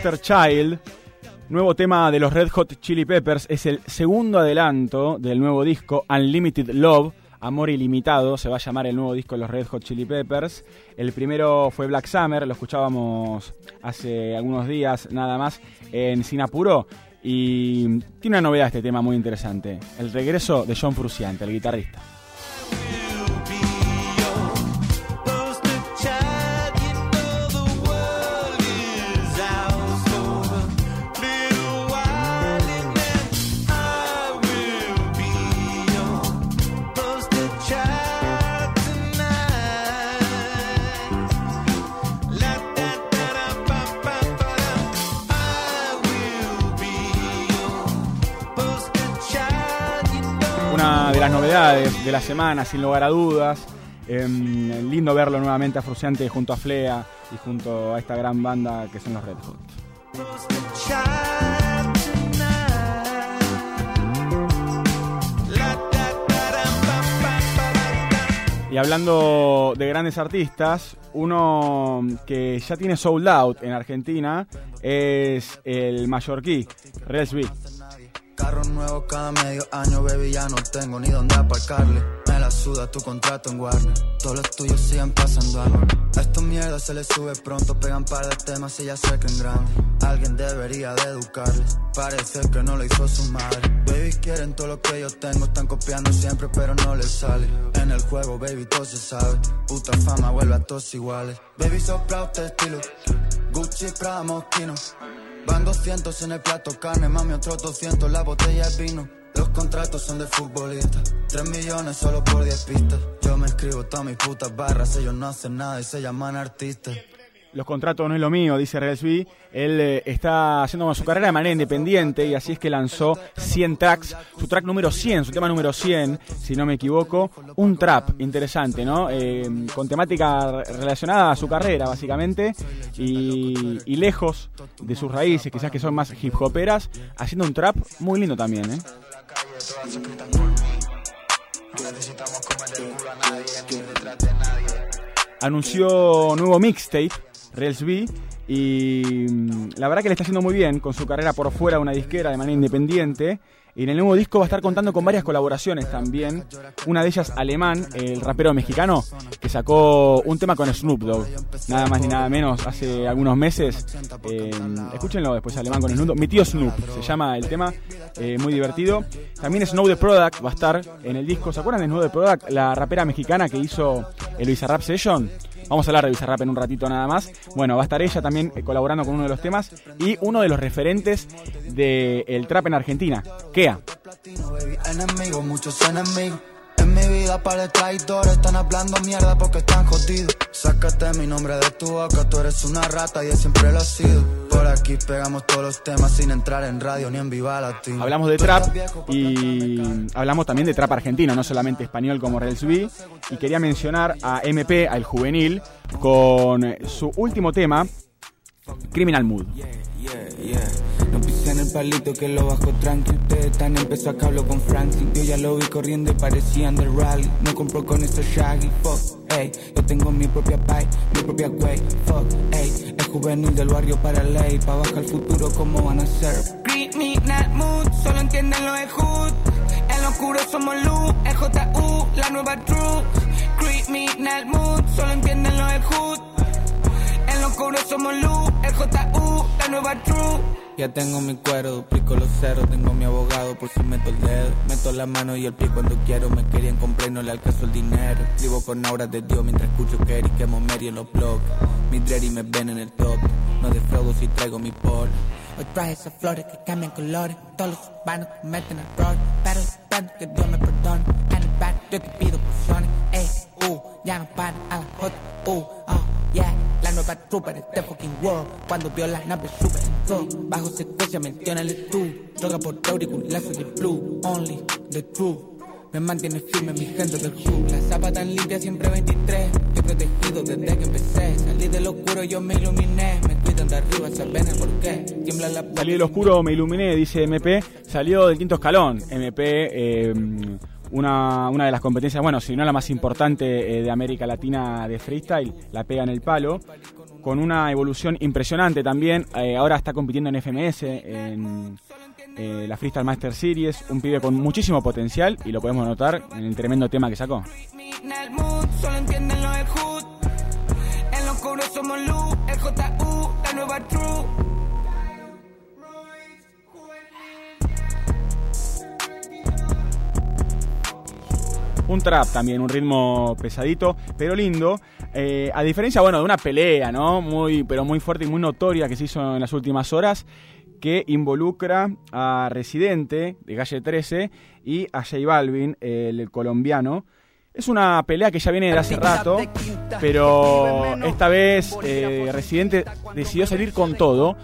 Poster Child, nuevo tema de los Red Hot Chili Peppers, es el segundo adelanto del nuevo disco Unlimited Love, Amor Ilimitado, se va a llamar el nuevo disco de los Red Hot Chili Peppers. El primero fue Black Summer, lo escuchábamos hace algunos días nada más en Sinapuro. Y tiene una novedad este tema muy interesante, el regreso de John Frusciante, el guitarrista. De la semana, sin lugar a dudas. Em, lindo verlo nuevamente a Fruciante junto a Flea y junto a esta gran banda que son los Red Hot. Y hablando de grandes artistas, uno que ya tiene sold out en Argentina es el mallorquí, Rels B. Carro nuevo cada medio año, baby, ya no tengo ni dónde aparcarle. Me la suda tu contrato en Warner. Todos los tuyos siguen pasando. A estos mierdas se les sube pronto, pegan par de temas y ya se creen grandes. Alguien debería de educarles. Parece que no lo hizo su madre. Baby, quieren todo lo que yo tengo, están copiando siempre, pero no les sale. En el juego, baby, todo se sabe. Puta fama vuelve a todos iguales. Baby, sopla este estilo. Gucci, Prada, Moschino. Van 200 en el plato carne, mami, otros 200 la botella de vino. Los contratos son de futbolistas, 3 millones solo por 10 pistas. Yo me escribo todas mis putas barras, ellos no hacen nada y se llaman artistas. Los contratos no es lo mío, dice Reels B. Él eh, está haciendo su carrera de manera independiente y así es que lanzó 100 tracks. Su track número 100, su tema número 100, si no me equivoco. Un trap interesante, ¿no? Eh, con temática relacionada a su carrera, básicamente. Y, y lejos de sus raíces, quizás que son más hip hoperas, haciendo un trap muy lindo también, ¿eh? Anunció nuevo mixtape Reels B. Y mm, la verdad que le está haciendo muy bien con su carrera por fuera de una disquera de manera independiente. Y en el nuevo disco va a estar contando con varias colaboraciones también. Una de ellas alemán, el rapero mexicano, que sacó un tema con Snoop Dogg. Nada más ni nada menos, hace algunos meses. Eh, escúchenlo después, alemán con Snoop. Mi tío Snoop, se llama el tema, eh, muy divertido. También Snow the Product va a estar en el disco. ¿Se acuerdan de Snow the Product? La rapera mexicana que hizo el Bizarrap Session. Vamos a hablar de Bizarrap en un ratito nada más. Bueno, va a estar ella también eh, colaborando con uno de los temas y uno de los referentes del trap en Argentina, Kea. Mi vida para el traidor están hablando mierda porque están jodidos. Sácate mi nombre de tu boca, tú eres una rata y él siempre lo ha sido. Por aquí pegamos todos los temas sin entrar en radio ni en Viva Latino. Hablamos de trap y hablamos también de trap argentino, no solamente español como Reels B. Y quería mencionar a MP, al juvenil, con su último tema, Criminal Mood. No pisen el palito que lo bajo tranqui. Ustedes están empezó acá hablo con Franklin. Yo ya lo vi corriendo y parecían del rally. No compro con esos shaggy, fuck, ey. Yo tengo mi propia pie, mi propia way, fuck, ey. El juvenil del barrio para ley Pa' bajar el futuro, ¿cómo van a ser? Criminal mood, solo entienden lo de hood. En lo oscuro somos luz, el JU, la nueva truth Criminal mood, solo entienden lo de hood Oscuro somos luz, el JU, la nueva truth Ya tengo mi cuero, duplico los ceros Tengo mi abogado por si meto el dedo Meto la mano y el pie cuando quiero Me querían comprar y no le alcanzo el dinero. Escribo con auras de Dios mientras escucho Kerry Quemo Mary en los blogs Mi dread me ven en el top No defraudo si traigo mi polo Hoy traje esas flores que cambian colores Todos los urbanos cometen errores Pero espero que Dios me perdone. En el back yo te pido porciones Ey, uh, ya no para a la J, uh, oh, yeah La nueva trooper este fucking world Cuando vio las naves super entró Bajo secuencia menciónale tú Droga por auriculares de blue Only the truth me mantiene firme mi gente del club La zapa tan limpia siempre 23 Estoy protegido desde que empecé Salí del oscuro yo me iluminé Me cuidan de arriba, saben el por qué Tiembla la Salí del oscuro, me iluminé, dice MP. Salió del quinto escalón. MP, eh, una, una de las competencias, bueno, si no la más importante eh, de América Latina de freestyle, la pega en el palo. con una evolución impresionante también. Eh, ahora está compitiendo en FMS, en eh, la Freestyle Master Series. Un pibe con muchísimo potencial y lo podemos notar en el tremendo tema que sacó. Un trap también, un ritmo pesadito, pero lindo. Eh, a diferencia, bueno, de una pelea, ¿no? Muy, pero muy fuerte y muy notoria que se hizo en las últimas horas, que involucra a Residente, de Calle 13, y a J Balvin, el colombiano. Es una pelea que ya viene de hace rato, pero esta vez eh, Residente decidió salir con todo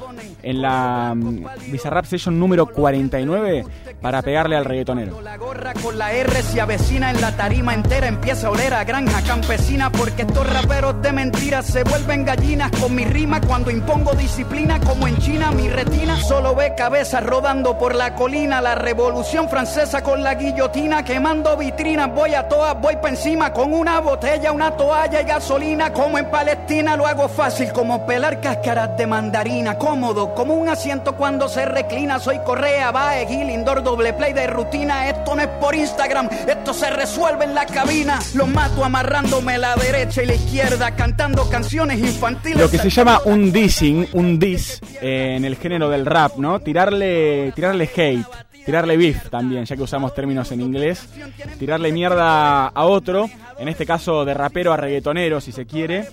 en la mm, Bizarrap Session número 49 para pegarle al reggaetonero. La gorra con la R se avecina en la tarima entera, empieza a oler a granja campesina porque estos raperos de mentiras se vuelven gallinas con mi rima cuando impongo disciplina como en China mi retina solo ve cabezas rodando por la colina, la revolución francesa con la guillotina quemando vitrinas, voy a todas, voy encima con una botella, una toalla y gasolina como en Palestina lo hago fácil como pelar cáscaras de mandarina, cómodo como un asiento cuando se reclina, soy Correa, Bae, Gil, Indoor, doble play de rutina, esto no es por Instagram, esto se resuelve en la cabina, los mato amarrándome la derecha y la izquierda, cantando canciones infantiles. Lo que se llama un dissing, un diss eh, en el género del rap, ¿no? Tirarle, tirarle hate, tirarle beef también, ya que usamos términos en inglés, tirarle mierda a otro, en este caso de rapero a reggaetonero, si se quiere.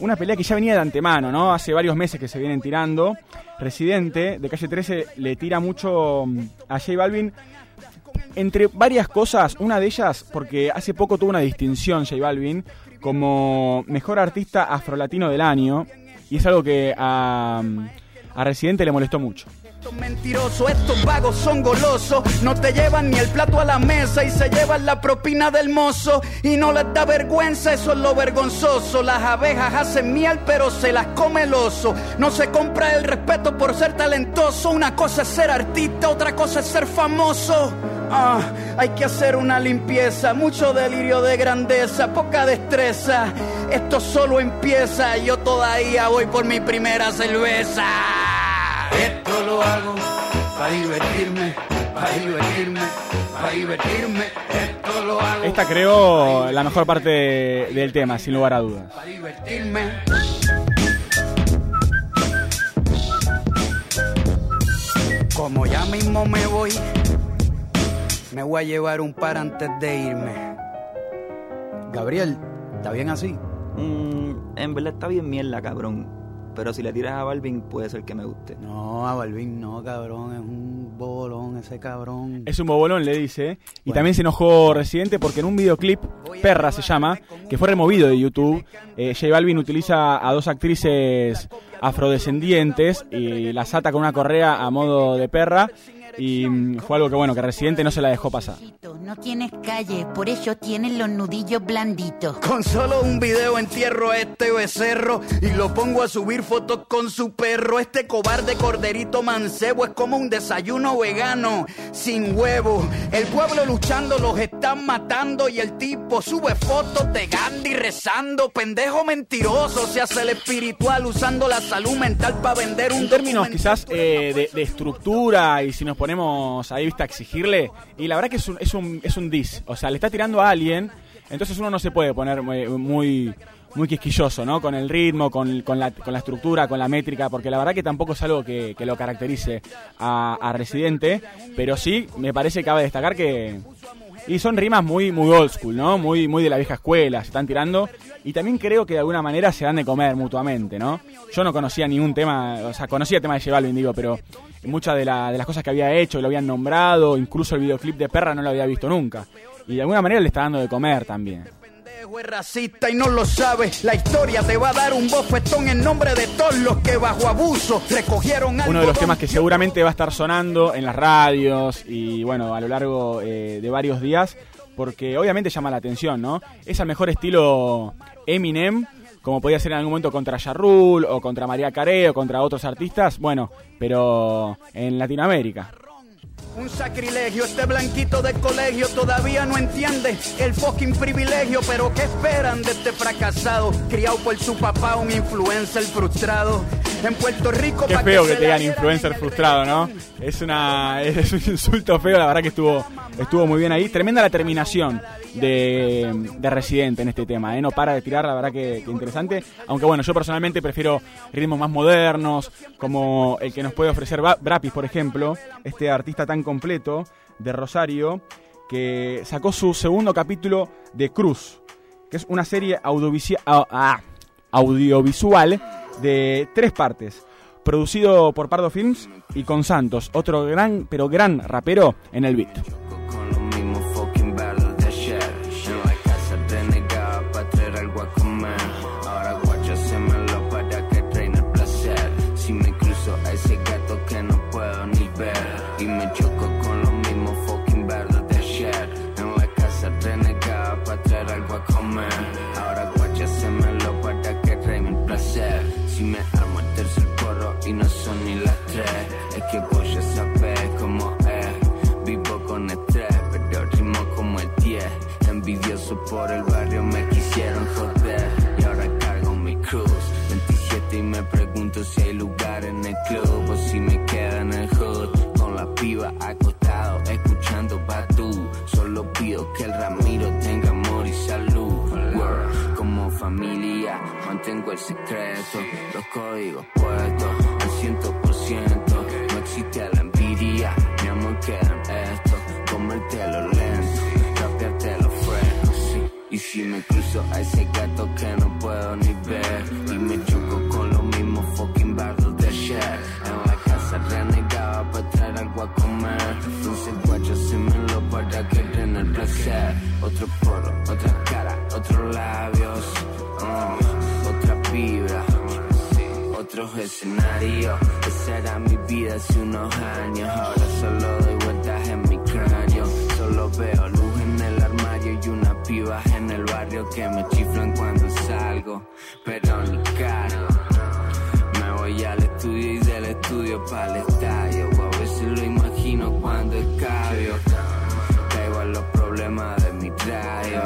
Una pelea que ya venía de antemano, ¿no? Hace varios meses que se vienen tirando. Residente de calle 13 le tira mucho mm, a J Balvin. Entre varias cosas, una de ellas, porque hace poco tuvo una distinción J Balvin como mejor artista afrolatino del año. Y es algo que a, a Residente le molestó mucho. Estos mentirosos, estos vagos son golosos, no te llevan ni el plato a la mesa y se llevan la propina del mozo y no les da vergüenza, eso es lo vergonzoso. Las abejas hacen miel pero se las come el oso. No se compra el respeto por ser talentoso, una cosa es ser artista, otra cosa es ser famoso. Ah, hay que hacer una limpieza, mucho delirio de grandeza, poca destreza. Esto solo empieza, yo todavía voy por mi primera cerveza. Esto lo hago para divertirme, para divertirme, para divertirme. Esto lo hago Esta creo la mejor parte del tema, sin lugar a dudas. para divertirme. Como ya mismo me voy, me voy a llevar un par antes de irme. Gabriel, ¿está bien así? Mm, en verdad está bien mierda, cabrón. Pero si le tiras a Balvin, puede ser que me guste. No, a Balvin no, cabrón, es un bolón ese cabrón. Es un bobolón, le dice. Y también se enojó Residente porque en un videoclip, Perra se llama, que fue removido de YouTube, eh, J Balvin utiliza a dos actrices afrodescendientes y las ata con una correa a modo de perra. Y mm, fue algo que, bueno, que Residente no se la dejó pasar. No tienes calle, por eso tienes los nudillos blanditos. Con solo un video entierro a este becerro y lo pongo a subir fotos con su perro. Este cobarde corderito mancebo es como un desayuno vegano sin huevo. El pueblo luchando los están matando y el tipo sube fotos de Gandhi rezando. Pendejo mentiroso se hace el espiritual usando la salud mental para vender un En términos quizás eh, de, de estructura y si nos ponemos ahí viste a exigirle, y la verdad que es un, es un, es un dis, o sea, le está tirando a alguien, entonces uno no se puede poner muy, muy, muy quisquilloso, ¿no? Con el ritmo, con, con, la, con la estructura, con la métrica, porque la verdad que tampoco es algo que, que lo caracterice a, Residente, pero sí me parece que cabe destacar que... Y son rimas muy, muy old school, ¿no? Muy, muy de la vieja escuela, se están tirando. Y también creo que de alguna manera se dan de comer mutuamente, ¿no? Yo no conocía ningún tema, o sea, conocía el tema de J Balvin, digo, pero muchas de, la- de las cosas que había hecho, lo habían nombrado, incluso el videoclip de Perra no lo había visto nunca. Y de alguna manera le está dando de comer también. pendejo es racista y no lo sabe. La historia te va a dar un bofetón en nombre de todos los que bajo abuso recogieron Uno de los temas que seguramente va a estar sonando en las radios y bueno, a lo largo eh, de varios días, porque obviamente llama la atención, ¿no? Es al mejor estilo Eminem, como podía ser en algún momento contra Ja Rule o contra María Carey o contra otros artistas, bueno, pero en Latinoamérica. Un sacrilegio, este blanquito de colegio todavía no entiende el fucking privilegio, pero ¿qué esperan de este fracasado? Criado por su papá, un influencer frustrado. En Puerto Rico, Qué feo que se te digan influencer frustrado, ¿no? Es una es un insulto feo, la verdad que estuvo estuvo muy bien ahí. Tremenda la terminación de, de Residente en este tema, ¿eh? No para de tirar, la verdad que, que interesante. Aunque bueno, yo personalmente prefiero ritmos más modernos, como el que nos puede ofrecer Brapis, por ejemplo, este artista tan completo de Rosario, que sacó su segundo capítulo de Cruz, que es una serie ah, audiovisual de tres partes, producido por Pardo Films y con Santos, otro gran, pero gran rapero en el beat. Pregunto si hay lugar en el club o si me queda en el hood. Con la piba acostado, escuchando Badu. Solo pido que el Ramiro tenga amor y salud. Word. Como familia, mantengo el secreto. Los códigos puestos al ciento por ciento. No existe la envidia, mi amor queda en esto. Comértelo lento, rapeártelo frenos, sí. Y si me cruzo a ese gato que no puedo ni ver. Y me choco con los a comer. Entonces guacho se me lo para que den el placer. Otro porro, otra cara, otros labios. uh, otra vibra otros escenarios. Esa era mi vida hace unos años. Ahora solo doy vueltas en mi cráneo. Solo veo luz en el armario y unas pibas en el barrio que me chiflan cuando salgo. Pero ni caro. Me voy al estudio y del estudio para el estadio. Los problemas de mi radio.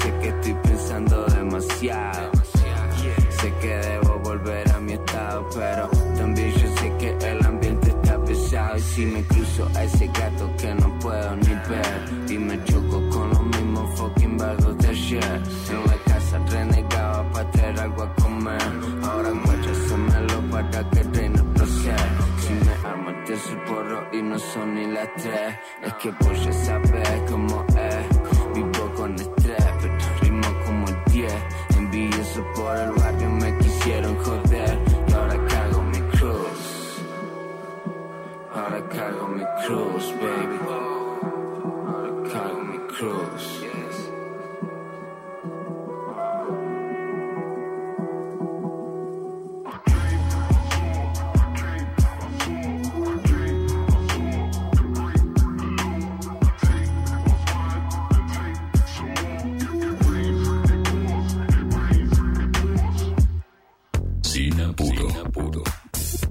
Sé que estoy pensando demasiado. Sé que debo volver a mi estado, pero también yo sé que el ambiente está pesado. Y si me cruzo a ese gato que no puedo ni ver, y me choco con los mismos fucking bardos de ayer. En la casa renegaba para traer algo a comer. Ahora guacho hacémelo para que reine el placer. Si me armo tercer porro y no son ni las tres, es que vos ya sabes cómo por el barrio me quisieron joder. Y ahora cargo mi cruz. Ahora cargo mi cruz, baby. Ahora cargo mi cruz.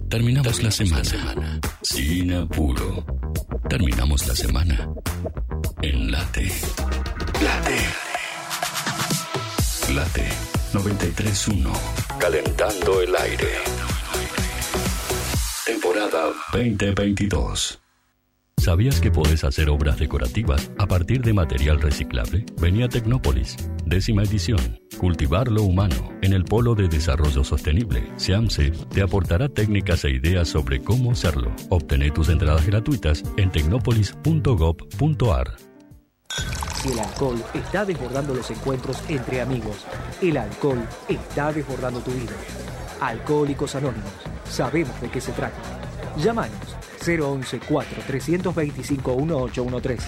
Terminamos la semana. Sin apuro. Terminamos la semana. En Late. Late. Late 931. Calentando el aire. Temporada 2022. ¿Sabías que podés hacer obras decorativas a partir de material reciclable? Venía a Tecnópolis, décima edición. Cultivar lo humano en el Polo de Desarrollo Sostenible. SEAMSE te aportará técnicas e ideas sobre cómo hacerlo. Obtené tus entradas gratuitas en tecnopolis.gov.ar. El alcohol está desbordando los encuentros entre amigos, el alcohol está desbordando tu vida. Alcohólicos Anónimos, sabemos de qué se trata. Llámanos 011 4 325 1813.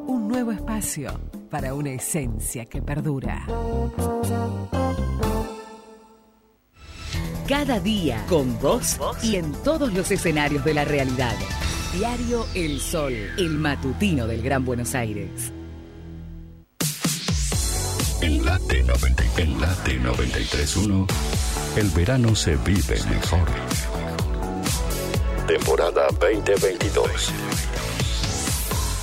Nuevo espacio para una esencia que perdura. Cada día con vos y en todos los escenarios de la realidad. Diario El Sol, el matutino del Gran Buenos Aires. En la T90, en la T93.1, el verano se vive mejor. Temporada 2022.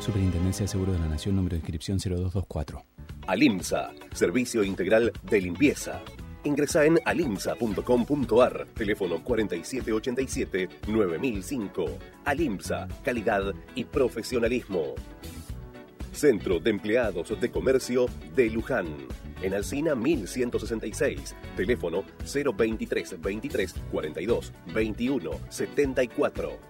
Superintendencia de Seguros de la Nación, número de inscripción 0224. Alimsa, servicio integral de limpieza. Ingresa en alimsa.com.ar, teléfono 4787-9005. Alimsa, calidad y profesionalismo. Centro de Empleados de Comercio de Luján. En Alcina 1166. Teléfono 023 23 42 21 74.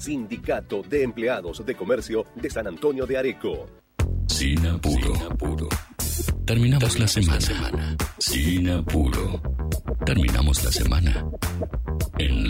Sindicato de Empleados de Comercio de San Antonio de Areco. Sin apuro. Terminamos la semana. Sin apuro. Terminamos la semana. En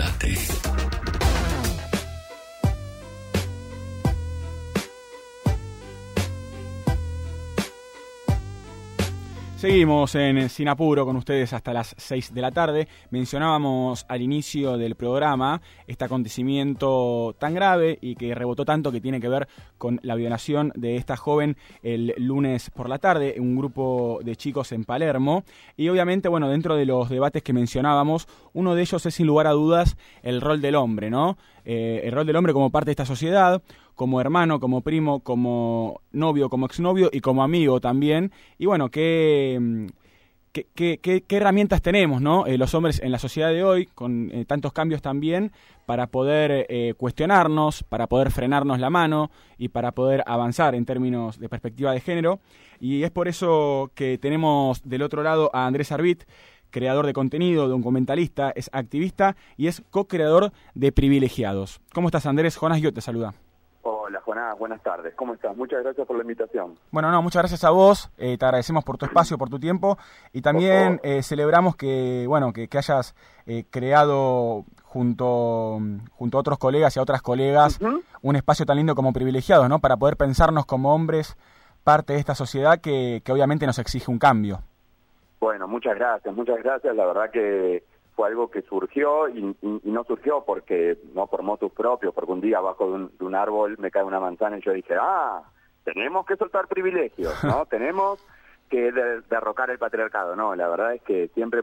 Seguimos en Sin Apuro con ustedes hasta las 6 de la tarde. Mencionábamos al inicio del programa este acontecimiento tan grave y que rebotó tanto que tiene que ver con la violación de esta joven el lunes por la tarde, un grupo de chicos en Palermo. Y obviamente, bueno, dentro de los debates que mencionábamos, uno de ellos es sin lugar a dudas el rol del hombre, ¿no? Eh, el rol del hombre como parte de esta sociedad, como hermano, como primo, como novio, como exnovio y como amigo también. Y bueno, qué, qué herramientas tenemos, ¿no? Eh, los hombres en la sociedad de hoy, con eh, tantos cambios también, para poder eh, cuestionarnos, para poder frenarnos la mano y para poder avanzar en términos de perspectiva de género. Y es por eso que tenemos del otro lado a Andrés Arbit, creador de contenido, documentalista, es activista y es co-creador de Privilegiados. ¿Cómo estás, Andrés? Jonas yo te saluda. Hola, Jonás, buenas tardes. ¿Cómo estás? Muchas gracias por la invitación. Bueno, no, muchas gracias a vos. Eh, te agradecemos por tu espacio, por tu tiempo y también eh, celebramos que, bueno, que, que hayas eh, creado junto, junto a otros colegas y a otras colegas un espacio tan lindo como privilegiados, ¿no? Para poder pensarnos como hombres parte de esta sociedad que, que obviamente nos exige un cambio. Bueno, muchas gracias, muchas gracias. La verdad que fue algo que surgió y, y- y no surgió porque no por motus propios, porque un día abajo de un, de un árbol me cae una manzana y yo dije, ah, tenemos que soltar privilegios, ¿no? tenemos que de- derrocar el patriarcado. No, la verdad es que siempre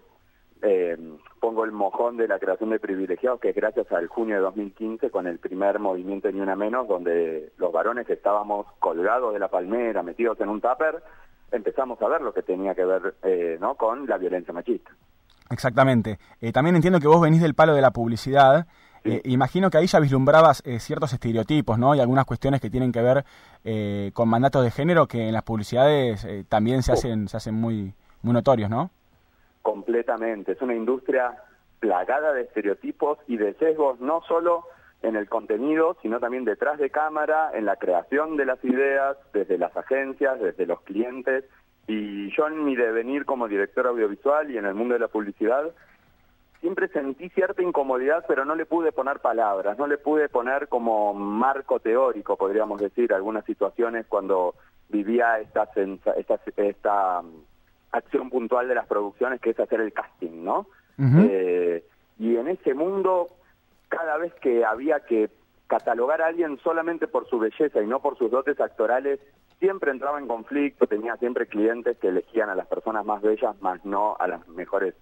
eh, pongo el mojón de la creación de privilegiados, que es gracias al junio de 2015 con el primer movimiento Ni Una Menos, donde los varones que estábamos colgados de la palmera, metidos en un tupper, empezamos a ver lo que tenía que ver eh, ¿no? con la violencia machista. Exactamente. Eh, también entiendo que vos venís del palo de la publicidad. Eh, imagino que ahí ya vislumbrabas eh, ciertos estereotipos, ¿no? Y algunas cuestiones que tienen que ver eh, con mandatos de género que en las publicidades también se hacen, se hacen muy, muy notorios, ¿no? Completamente. Es una industria plagada de estereotipos y de sesgos, no solo en el contenido, sino también detrás de cámara, en la creación de las ideas, desde las agencias, desde los clientes. Y yo en mi devenir como director audiovisual y en el mundo de la publicidad, siempre sentí cierta incomodidad, pero no le pude poner palabras, no le pude poner como marco teórico, podríamos decir, algunas situaciones cuando vivía esta, sensa- esta, esta um, acción puntual de las producciones, que es hacer el casting, ¿no? Eh, y en ese mundo, cada vez que había que catalogar a alguien solamente por su belleza y no por sus dotes actorales, siempre entraba en conflicto, tenía siempre clientes que elegían a las personas más bellas, más no a las mejores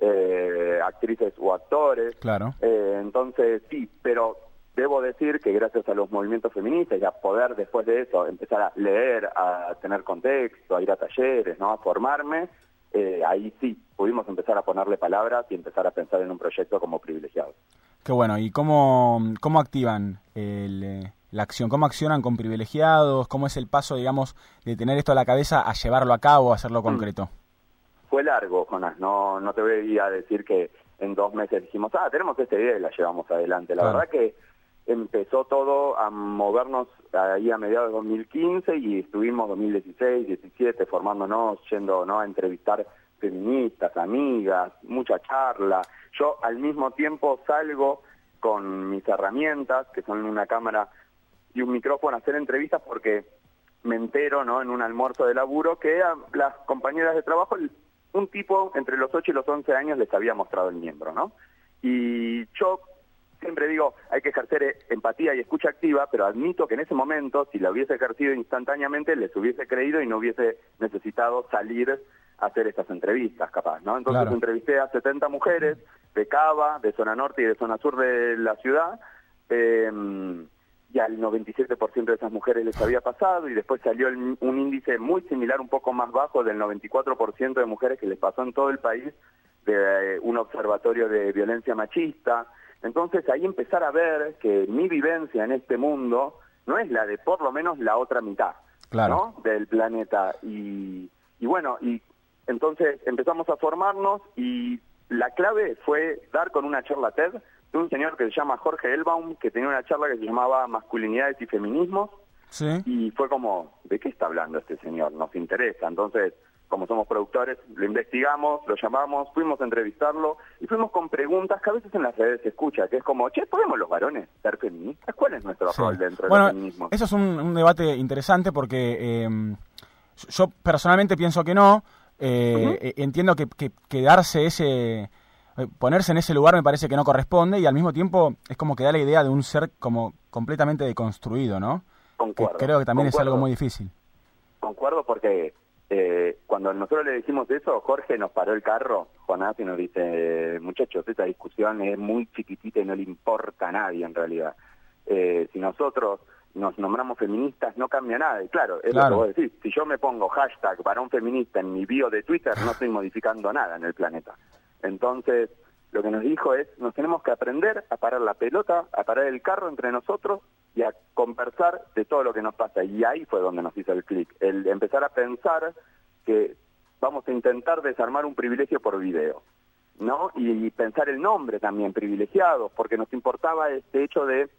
eh, actrices o actores. Claro. Eh, entonces, sí, pero debo decir que gracias a los movimientos feministas y a poder después de eso empezar a leer, a tener contexto, a ir a talleres, ¿no? a formarme, eh, ahí sí pudimos empezar a ponerle palabras y empezar a pensar en un proyecto como privilegiado. Qué bueno. ¿Y cómo, cómo activan el, eh, la acción? ¿Cómo accionan con privilegiados? ¿Cómo es el paso, digamos, de tener esto a la cabeza a llevarlo a cabo, a hacerlo concreto? Fue largo, Jonas, no, no te voy a decir que en dos meses dijimos, ah, tenemos esta idea y la llevamos adelante. La Claro. verdad que empezó todo a movernos ahí a mediados de 2015 y estuvimos 2016, 17 formándonos, yendo ¿no? a entrevistar feministas, amigas, mucha charla. Yo al mismo tiempo salgo con mis herramientas, que son una cámara y un micrófono, a hacer entrevistas porque me entero, ¿no? En un almuerzo de laburo que a las compañeras de trabajo, un tipo entre los 8 y los 11 años les había mostrado el miembro, ¿no? Y yo siempre digo, hay que ejercer eh, empatía y escucha activa, pero admito que en ese momento, si la hubiese ejercido instantáneamente, les hubiese creído y no hubiese necesitado salir a hacer estas entrevistas, capaz, ¿no? Entonces Claro. entrevisté a 70 mujeres de Cava, de zona norte y de zona sur de la ciudad, eh, y al 97% de esas mujeres les había pasado y después salió el- un índice muy similar, un poco más bajo, del 94% de mujeres que les pasó en todo el país de eh, un observatorio de violencia machista. Entonces ahí empezar a ver que mi vivencia en este mundo no es la de por lo menos la otra mitad Claro. ¿no? del planeta. Y, y bueno, y entonces empezamos a formarnos y la clave fue dar con una charla TED de un señor que se llama Jorge Elbaum, que tenía una charla que se llamaba Masculinidades y Feminismos, Sí. y fue como, ¿de qué está hablando este señor? Nos interesa. Entonces, como somos productores, lo investigamos, lo llamamos, fuimos a entrevistarlo y fuimos con preguntas que a veces en las redes se escucha, que es como, che, ¿podemos los varones ser feministas? ¿Cuál es nuestro Sí. rol dentro Bueno, del feminismo? eso es un, un debate interesante porque eh, yo personalmente pienso que no. Eh, eh, Entiendo que, que quedarse ese, eh, ponerse en ese lugar me parece que no corresponde y al mismo tiempo es como que da la idea de un ser como completamente deconstruido, ¿no? Concuerdo, que creo que también es algo muy difícil. Concuerdo porque eh, cuando nosotros le decimos eso, Jorge nos paró el carro, Jonás, y nos dice, muchachos, esta discusión es muy chiquitita y no le importa a nadie en realidad. Eh, si nosotros nos nombramos feministas, no cambia nada. Y claro, es Claro. lo que vos decís. Si yo me pongo hashtag varón feminista en mi bio de Twitter, no estoy modificando nada en el planeta. Entonces, lo que nos dijo es, nos tenemos que aprender a parar la pelota, a parar el carro entre nosotros y a conversar de todo lo que nos pasa. Y ahí fue donde nos hizo el clic, el empezar a pensar que vamos a intentar desarmar un privilegio por video, ¿no? Y pensar el nombre también, privilegiados, porque nos importaba este hecho de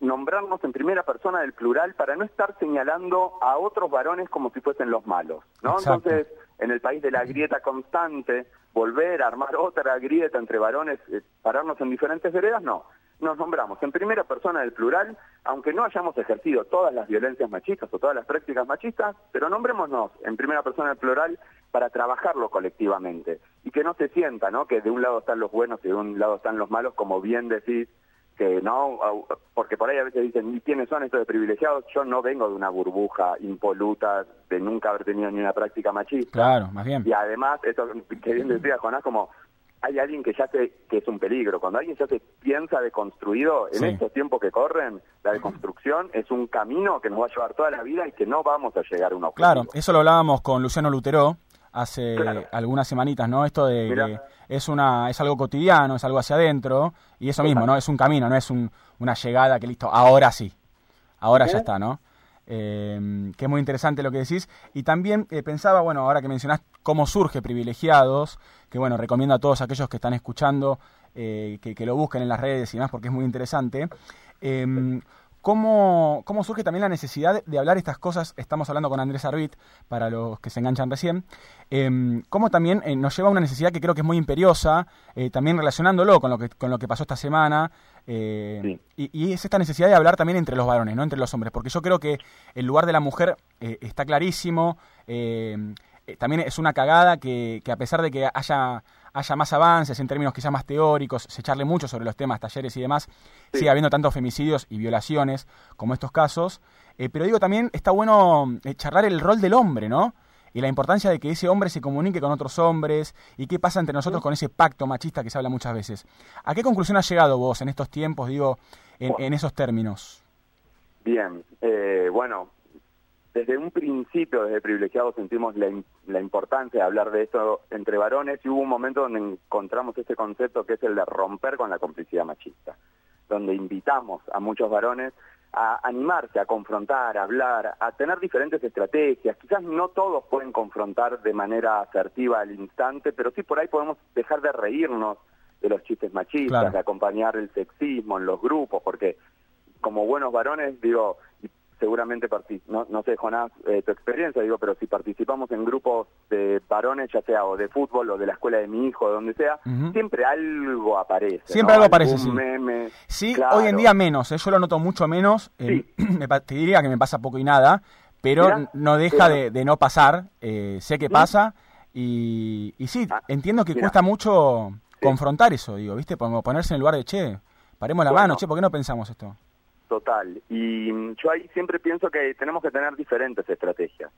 nombrarnos en primera persona del plural para no estar señalando a otros varones como si fuesen los malos, ¿no? Exacto. Entonces, en el país de la grieta constante, volver a armar otra grieta entre varones, eh, pararnos en diferentes veredas, no. Nos nombramos en primera persona del plural, aunque no hayamos ejercido todas las violencias machistas o todas las prácticas machistas, pero nombrémonos en primera persona del plural para trabajarlo colectivamente y que no se sienta, ¿no? Que de un lado están los buenos y de un lado están los malos, como bien decís, que no, porque por ahí a veces dicen, ¿y quiénes son estos de privilegiados? Yo no vengo de una burbuja impoluta de nunca haber tenido ni una práctica machista. Claro, más bien. Y además, esto que bien decía Jonás, como hay alguien que ya se, que es un peligro. Cuando alguien ya se piensa deconstruido, en Sí. estos tiempos que corren, la deconstrucción es un camino que nos va a llevar toda la vida y que no vamos a llegar a un objetivo. Claro, eso lo hablábamos con Luciano Lutero hace Claro. algunas semanitas, ¿no? Esto de Mirá. que es una es algo cotidiano, es algo hacia adentro y eso mismo, ¿no? Es un camino, no es un- una llegada que listo, ahora sí, ahora ya está, ¿no? Eh, que es muy interesante lo que decís. Y también eh, pensaba, bueno, ahora que mencionás cómo surge Privilegiados, que bueno, recomiendo a todos aquellos que están escuchando eh, que, que lo busquen en las redes y demás porque es muy interesante. Em, ¿Cómo, ¿Cómo surge también la necesidad de hablar estas cosas? Estamos hablando con Andrés Arbit, para los que se enganchan recién. Eh, ¿Cómo también eh, nos lleva a una necesidad que creo que es muy imperiosa, eh, también relacionándolo con lo que, con lo que pasó esta semana? eh, y, y es esta necesidad de hablar también entre los varones, no entre los hombres, porque yo creo que el lugar de la mujer está clarísimo. eh, también es una cagada que, que a pesar de que haya haya más avances en términos quizás más teóricos, se charle mucho sobre los temas, talleres y demás, sigue habiendo tantos femicidios y violaciones como estos casos. Eh, pero digo, también está bueno eh, charlar el rol del hombre, ¿no? Y la importancia de que ese hombre se comunique con otros hombres y qué pasa entre nosotros con ese pacto machista que se habla muchas veces. ¿A qué conclusión has llegado vos en estos tiempos, digo, en, en esos términos? Bien, eh, bueno, desde un principio, desde privilegiados, sentimos la, im- la importancia de hablar de esto entre varones y hubo un momento donde encontramos ese concepto que es el de romper con la complicidad machista, donde invitamos a muchos varones a animarse, a confrontar, a hablar, a tener diferentes estrategias. Quizás no todos pueden confrontar de manera asertiva al instante, pero sí por ahí podemos dejar de reírnos de los chistes machistas, Claro. de acompañar el sexismo en los grupos, porque como buenos varones, digo, seguramente, no, no sé, Jonás, eh, tu experiencia, digo, pero si participamos en grupos de varones, ya sea o de fútbol o de la escuela de mi hijo, de donde sea, siempre algo aparece. Siempre ¿no? algo aparece, sí. meme. Sí, Claro. hoy en día menos, ¿eh? yo lo noto mucho menos. eh, me te diría que me pasa poco y nada, pero Mirá, no deja pero- de, de no pasar. eh, sé que ¿Mm? pasa y, y sí, entiendo que mirá. cuesta mucho confrontar eso, digo, ¿viste? Como ponerse en el lugar de che, paremos la Bueno. mano, che, ¿por qué no pensamos esto? Total. Y mm, yo ahí siempre pienso que tenemos que tener diferentes estrategias.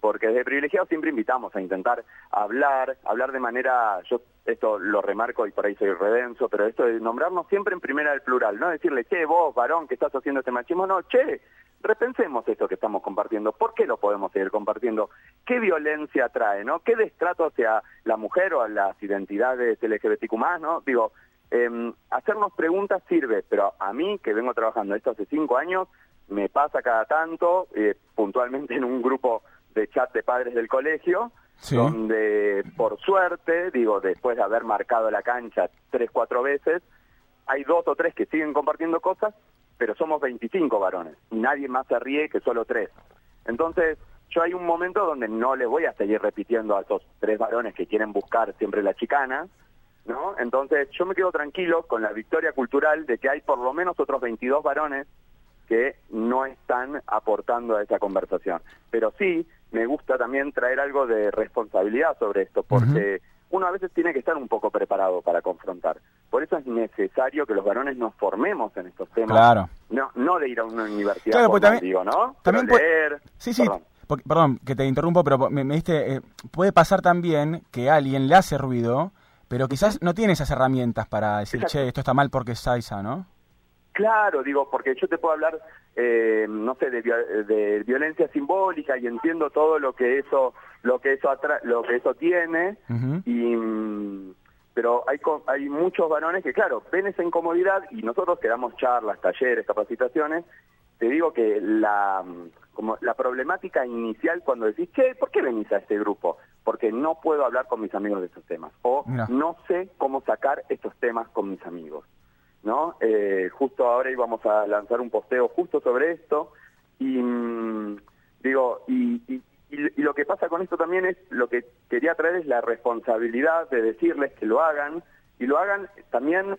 Porque desde privilegiados siempre invitamos a intentar hablar, hablar de manera, yo esto lo remarco y por ahí soy redenso, pero esto de nombrarnos siempre en primera del plural, no decirle, che, vos, varón, que estás haciendo este machismo, no, che, repensemos esto que estamos compartiendo, ¿por qué lo podemos seguir compartiendo? ¿Qué violencia trae, no? ¿Qué destrato hacia la mujer o a las identidades LGBTQ+, no? Digo, eh, hacernos preguntas sirve, pero a mí, que vengo trabajando esto hace cinco años, me pasa cada tanto, eh, puntualmente en un grupo de chat de padres del colegio, Sí. donde por suerte, digo, después de haber marcado la cancha tres, cuatro veces, hay dos o tres que siguen compartiendo cosas, pero somos 25 varones y nadie más se ríe que solo tres. Entonces, yo hay un momento donde no le voy a seguir repitiendo a esos tres varones que quieren buscar siempre la chicana, ¿no? Entonces, yo me quedo tranquilo con la victoria cultural de que hay por lo menos otros 22 varones que no están aportando a esa conversación. Pero sí, me gusta también traer algo de responsabilidad sobre esto, porque uno a veces tiene que estar un poco preparado para confrontar. Por eso es necesario que los varones nos formemos en estos temas. Claro. No, no de ir a una universidad, Claro, porque formal, también- digo, ¿no? también Pero puede- leer. Sí, sí. Perdón. porque- perdón, que te interrumpo, pero me, me diste, eh, puede pasar también que alguien le hace ruido, pero quizás no tiene esas herramientas para decir, Exacto. che, esto está mal porque es Saiza, ¿no? Claro, digo, porque yo te puedo hablar, eh, no sé, de, de violencia simbólica y entiendo todo lo que eso, lo que eso atra- lo que eso tiene, y pero hay hay muchos varones que, claro, ven esa incomodidad y nosotros que damos charlas, talleres, capacitaciones, te digo que la como la problemática inicial cuando decís, che, ¿por qué venís a este grupo? Porque no puedo hablar con mis amigos de estos temas, o no sé cómo sacar estos temas con mis amigos. ¿no? Eh, justo ahora íbamos a lanzar un posteo justo sobre esto y mm, digo, y, y- y- y lo que pasa con esto también es, lo que quería traer es la responsabilidad de decirles que lo hagan y lo hagan también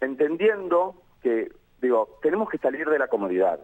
entendiendo que, digo, tenemos que salir de la comodidad.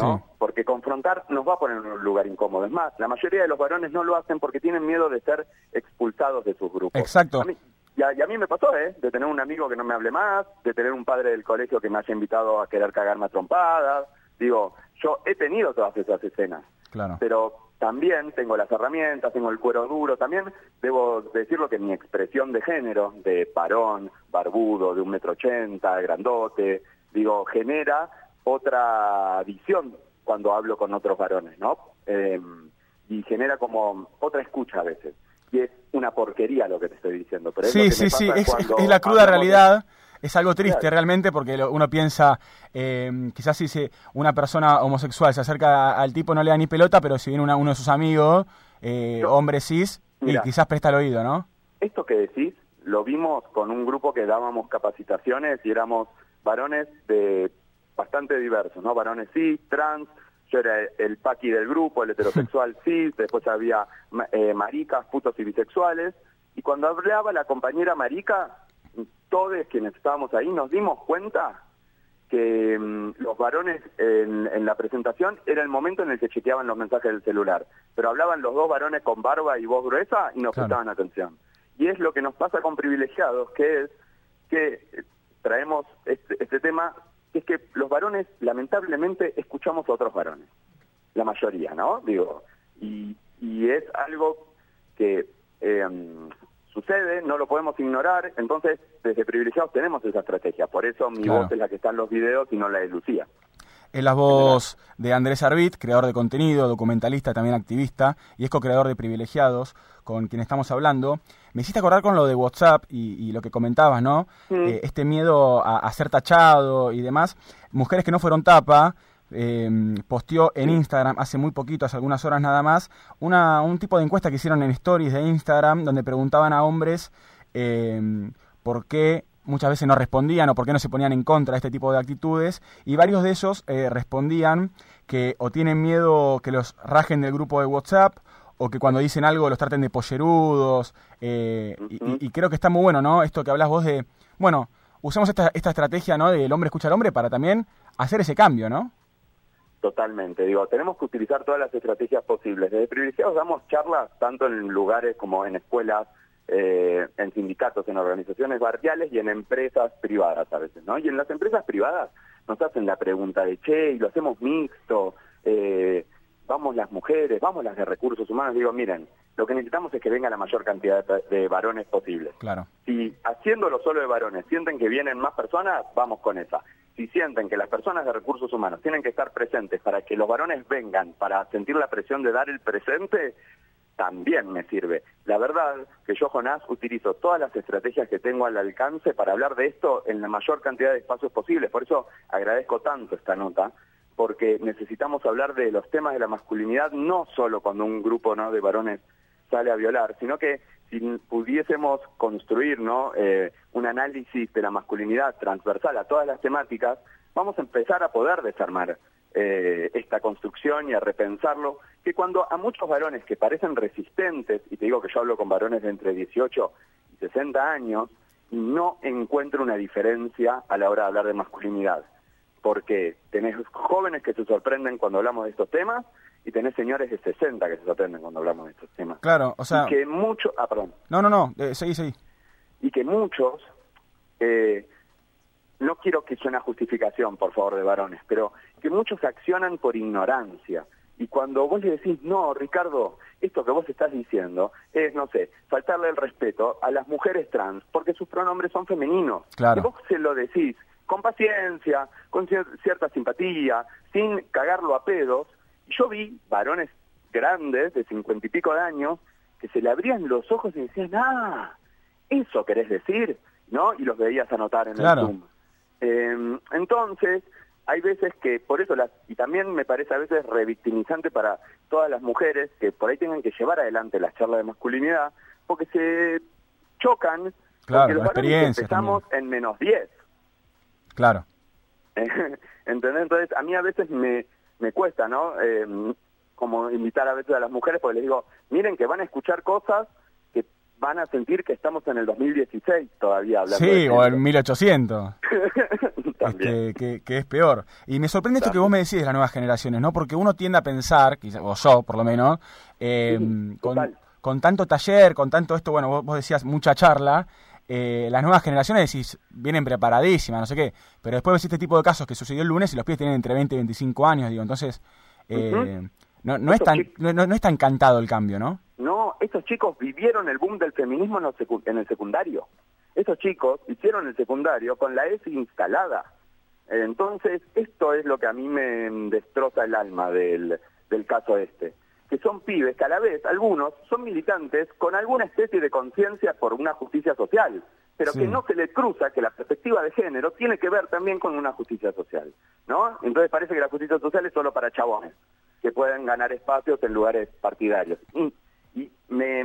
¿No? Porque confrontar nos va a poner en un lugar incómodo. Es más, la mayoría de los varones no lo hacen porque tienen miedo de ser expulsados de sus grupos. Exacto. A mí- y, a, y a mí me pasó, ¿eh? De tener un amigo que no me hable más, de tener un padre del colegio que me haya invitado a querer cagarme a trompadas. Digo, yo he tenido todas esas escenas, Claro. pero también tengo las herramientas, tengo el cuero duro. También debo decirlo que mi expresión de género, de varón, barbudo, de un metro ochenta, grandote, digo, genera otra visión cuando hablo con otros varones, ¿no? Eh, y genera como otra escucha a veces. Y es una porquería lo que te estoy diciendo. Pero es Sí, sí, sí, es, la cruda de- realidad. Es algo triste Claro. realmente porque uno piensa, eh, quizás si se- una persona homosexual se acerca al tipo no le da ni pelota, pero si viene una- uno de sus amigos, eh, hombre cis, y quizás presta el oído, ¿no? Esto que decís lo vimos con un grupo que dábamos capacitaciones y éramos varones de bastante diversos, ¿no? Varones cis, trans, yo era el paqui del grupo, el heterosexual cis, después había eh, maricas, putos y bisexuales, y cuando hablaba la compañera marica, todos quienes estábamos ahí nos dimos cuenta que mm, los varones en, la presentación era el momento en el que chequeaban los mensajes del celular, pero hablaban los dos varones con barba y voz gruesa y nos prestaban atención. Y es lo que nos pasa con privilegiados, que es que traemos este, este tema, que es que los varones lamentablemente escuchamos a otros varones, la mayoría, ¿no? Digo, y, y es algo que eh, sucede, no lo podemos ignorar, entonces desde privilegiados tenemos esa estrategia, por eso mi voz es la que está en los videos y no la de Lucía. Es la voz de Andrés Arbit, creador de contenido, documentalista, también activista, y es co-creador de Privilegiados, con quien estamos hablando. Me hiciste acordar con lo de WhatsApp y, lo que comentabas, ¿no? Eh, este miedo a, a, ser tachado y demás. Mujeres que no fueron tapa, eh, posteó en Instagram hace muy poquito, hace algunas horas nada más, una, un tipo de encuesta que hicieron en stories de Instagram donde preguntaban a hombres eh, por qué muchas veces no respondían o por qué no se ponían en contra de este tipo de actitudes y varios de ellos eh, respondían que o tienen miedo que los rajen del grupo de WhatsApp o que cuando dicen algo los traten de pollerudos eh, y, y, creo que está muy bueno, ¿no? Esto que hablas vos de, bueno, usemos esta, esta estrategia, ¿no? Del hombre escucha al hombre para también hacer ese cambio, ¿no? Totalmente, digo, tenemos que utilizar todas las estrategias posibles. Desde privilegiados damos charlas tanto en lugares como en escuelas, eh, en sindicatos, en organizaciones barriales y en empresas privadas a veces, ¿no? Y en las empresas privadas nos hacen la pregunta de, che, y lo hacemos mixto, eh, vamos las mujeres, vamos las de recursos humanos. Digo, miren, lo que necesitamos es que venga la mayor cantidad de, varones posible. Claro. Si haciéndolo solo de varones sienten que vienen más personas, vamos con esa si sienten que las personas de recursos humanos tienen que estar presentes para que los varones vengan, para sentir la presión de dar el presente, también me sirve. La verdad que yo, Jonás, utilizo todas las estrategias que tengo al alcance para hablar de esto en la mayor cantidad de espacios posibles. Por eso agradezco tanto esta nota, porque necesitamos hablar de los temas de la masculinidad no solo cuando un grupo ¿no? de varones sale a violar, sino que si pudiésemos construir ¿no? Eh, un análisis de la masculinidad transversal a todas las temáticas, vamos a empezar a poder desarmar eh, esta construcción y a repensarlo, que cuando a muchos varones que parecen resistentes, y te digo que yo hablo con varones de entre 18 y 60 años, no encuentro una diferencia a la hora de hablar de masculinidad, porque tenés jóvenes que se sorprenden cuando hablamos de estos temas y tenés señores de 60 que se sorprenden cuando hablamos de estos temas. Claro, o sea... Y que muchos... Ah, perdón. No, no, no, eh, seguí, seguí. Y que muchos... Eh, no quiero que suene a justificación, por favor, de varones, pero que muchos accionan por ignorancia. Y cuando vos le decís, no, Ricardo, esto que vos estás diciendo es, no sé, faltarle el respeto a las mujeres trans, porque sus pronombres son femeninos. Claro. Y vos se lo decís con paciencia, con cierta simpatía, sin cagarlo a pedos, yo vi varones grandes, de cincuenta y pico de años, que se le abrían los ojos y decían, ah, eso querés decir, ¿no? Y los veías anotar en el Zoom. Em, entonces, hay veces que, por eso, las, y también me parece a veces revictimizante para todas las mujeres que por ahí tengan que llevar adelante las charlas de masculinidad, porque se chocan, claro, porque los varones empezamos en menos 10. Claro. ¿Entendés? Entonces, a mí a veces me, me cuesta, ¿no? Eh, como invitar a veces a las mujeres, porque les digo, miren que van a escuchar cosas van a sentir que estamos en el 2016 todavía hablando. Sí, o en 1800. este, que, que, es peor. Y me sorprende esto que vos me decís de las nuevas generaciones, ¿no? Porque uno tiende a pensar, o yo por lo menos, eh, con, con, tanto taller, con tanto esto, bueno, vos, vos decías mucha charla, eh, las nuevas generaciones decís, vienen preparadísimas, no sé qué, pero después ves este tipo de casos que sucedió el lunes y los pies tienen entre 20 y 25 años, digo, entonces eh, no, no, es tan, no, no, es tan cantado el cambio, ¿no? Estos chicos vivieron el boom del feminismo en, en el secundario. Estos chicos hicieron el secundario con la ESI instalada. Entonces, esto es lo que a mí me destroza el alma del, del caso este que son pibes que a la vez, algunos, son militantes con alguna especie de conciencia por una justicia social, pero que no se les cruza que la perspectiva de género tiene que ver también con una justicia social, ¿no? Entonces parece que la justicia social es solo para chabones, que pueden ganar espacios en lugares partidarios. Y, me,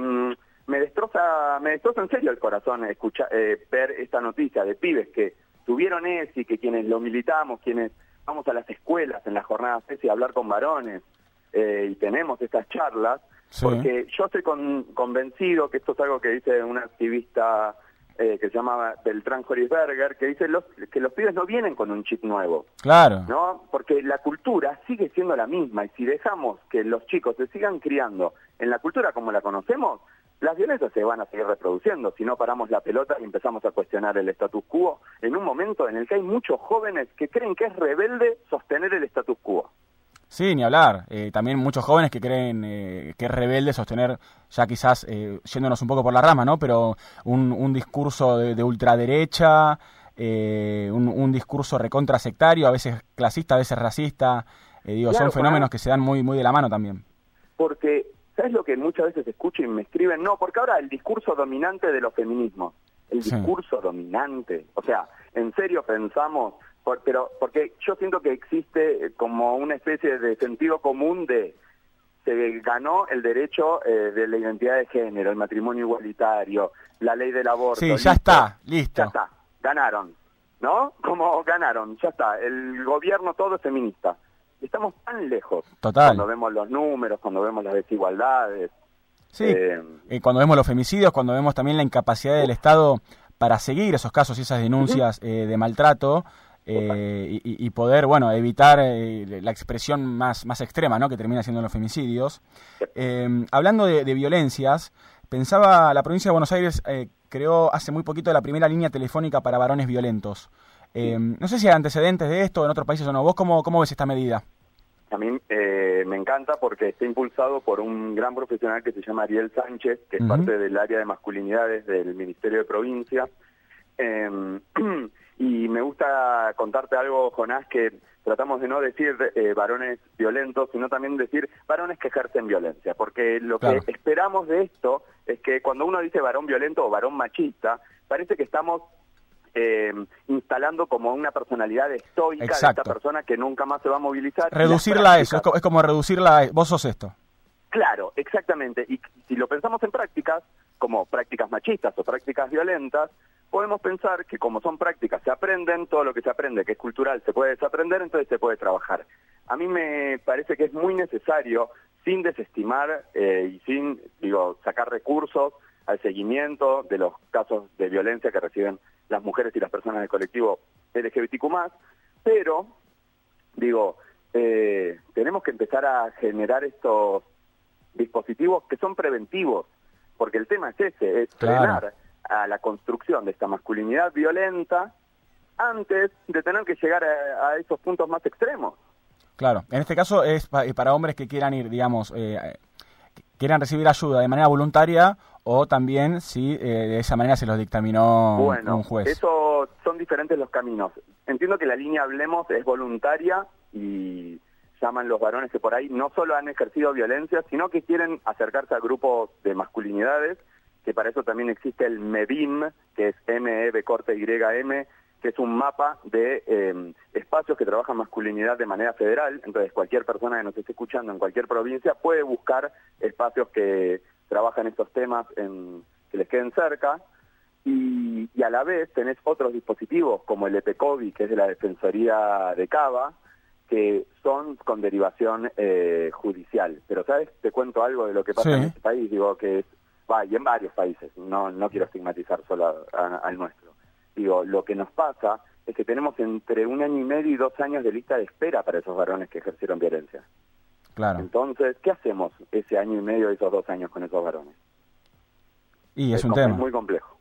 me destroza, me destroza en serio el corazón escuchar, eh, ver esta noticia de pibes que tuvieron ESI, que quienes lo militamos, quienes vamos a las escuelas en las jornadas ESI a hablar con varones eh, y tenemos estas charlas, porque yo estoy con- convencido que esto es algo que dice un activista eh, que se llama Beltrán Horisberger, que dice los, que los pibes no vienen con un chip nuevo. Claro. ¿no? Porque la cultura sigue siendo la misma y si dejamos que los chicos se sigan criando en la cultura como la conocemos, las violencias se van a seguir reproduciendo si no paramos la pelota y empezamos a cuestionar el status quo en un momento en el que hay muchos jóvenes que creen que es rebelde sostener el status quo. Sí, ni hablar. Eh, también muchos jóvenes que creen eh, que es rebelde sostener, ya quizás eh, yéndonos un poco por la rama, ¿no? Pero un, un discurso de, de ultraderecha, eh, un, un discurso recontra sectario, a veces clasista, a veces racista. Eh, digo, Claro, son fenómenos que se dan muy, muy de la mano también. Porque, ¿sabes lo que muchas veces escucho y me escriben? No, porque ahora el discurso dominante de los feminismos, el Sí. discurso dominante, o sea, en serio pensamos, por- pero porque yo siento que existe eh, como una especie de sentido común de se ganó el derecho eh, de la identidad de género, el matrimonio igualitario, la ley del aborto. Sí, ya listo. está, listo. Ya está, ganaron, ¿no? Como ganaron, ya está, el gobierno todo es feminista. Estamos tan lejos Total. cuando vemos los números, cuando vemos las desigualdades. Sí, Eh, eh, cuando vemos los femicidios, cuando vemos también la incapacidad del Estado para seguir esos casos y esas denuncias eh, de maltrato eh, y, y- poder, bueno, evitar eh, la expresión más, más extrema, ¿no? Que termina siendo los femicidios. Eh, hablando de, de violencias, pensaba, la provincia de Buenos Aires eh, creó hace muy poquito la primera línea telefónica para varones violentos. Eh, no sé si hay antecedentes de esto en otros países o no. ¿Vos cómo, cómo ves esta medida? A mí eh, me encanta porque está impulsado por un gran profesional que se llama Ariel Sánchez, que es parte del área de masculinidades del Ministerio de Provincia. Eh, y me gusta contarte algo, Jonás, que tratamos de no decir eh, varones violentos, sino también decir varones que ejercen violencia, porque lo Claro. que esperamos de esto es que cuando uno dice varón violento o varón machista, parece que estamos eh, instalando como una personalidad estoica de Exacto. esta persona que nunca más se va a movilizar. Reducirla a eso, es como reducirla a... Vos sos esto. Claro, exactamente. Y si lo pensamos en prácticas, como prácticas machistas o prácticas violentas, podemos pensar que como son prácticas, se aprenden, todo lo que se aprende, que es cultural, se puede desaprender, entonces se puede trabajar. A mí me parece que es muy necesario, sin desestimar eh, y sin, digo, sacar recursos al seguimiento de los casos de violencia que reciben las mujeres y las personas del colectivo LGBTQ+, pero digo, eh, tenemos que empezar a generar estos dispositivos que son preventivos, porque el tema es ese, es Claro. frenar a la construcción de esta masculinidad violenta antes de tener que llegar a, a esos puntos más extremos. Claro, en este caso es pa- eh, para hombres que quieran ir, digamos, eh, quieran recibir ayuda de manera voluntaria o también si eh, de esa manera se los dictaminó bueno, un juez. eso son diferentes los caminos. Entiendo que la línea Hablemos es voluntaria y llaman los varones que por ahí no solo han ejercido violencia, sino que quieren acercarse a grupos de masculinidades, que para eso también existe el MEBIM, que es M-E-B corte Y-M, que es un mapa de eh, espacios que trabajan masculinidad de manera federal. Entonces, cualquier persona que nos esté escuchando en cualquier provincia puede buscar espacios que trabajan estos temas en, que les queden cerca. Y, y a la vez tenés otros dispositivos como el EPECOVI, que es de la Defensoría de Cava, que son con derivación eh, judicial. Pero, ¿sabes? Te cuento algo de lo que pasa Sí. en este país, digo que es, va, y en varios países, no, no quiero estigmatizar solo al nuestro. Digo, lo que nos pasa es que tenemos entre un año y medio y dos años de lista de espera para esos varones que ejercieron violencia. Claro. Entonces, ¿qué hacemos ese año y medio, esos dos años con esos varones? Y es un tema. muy complejo.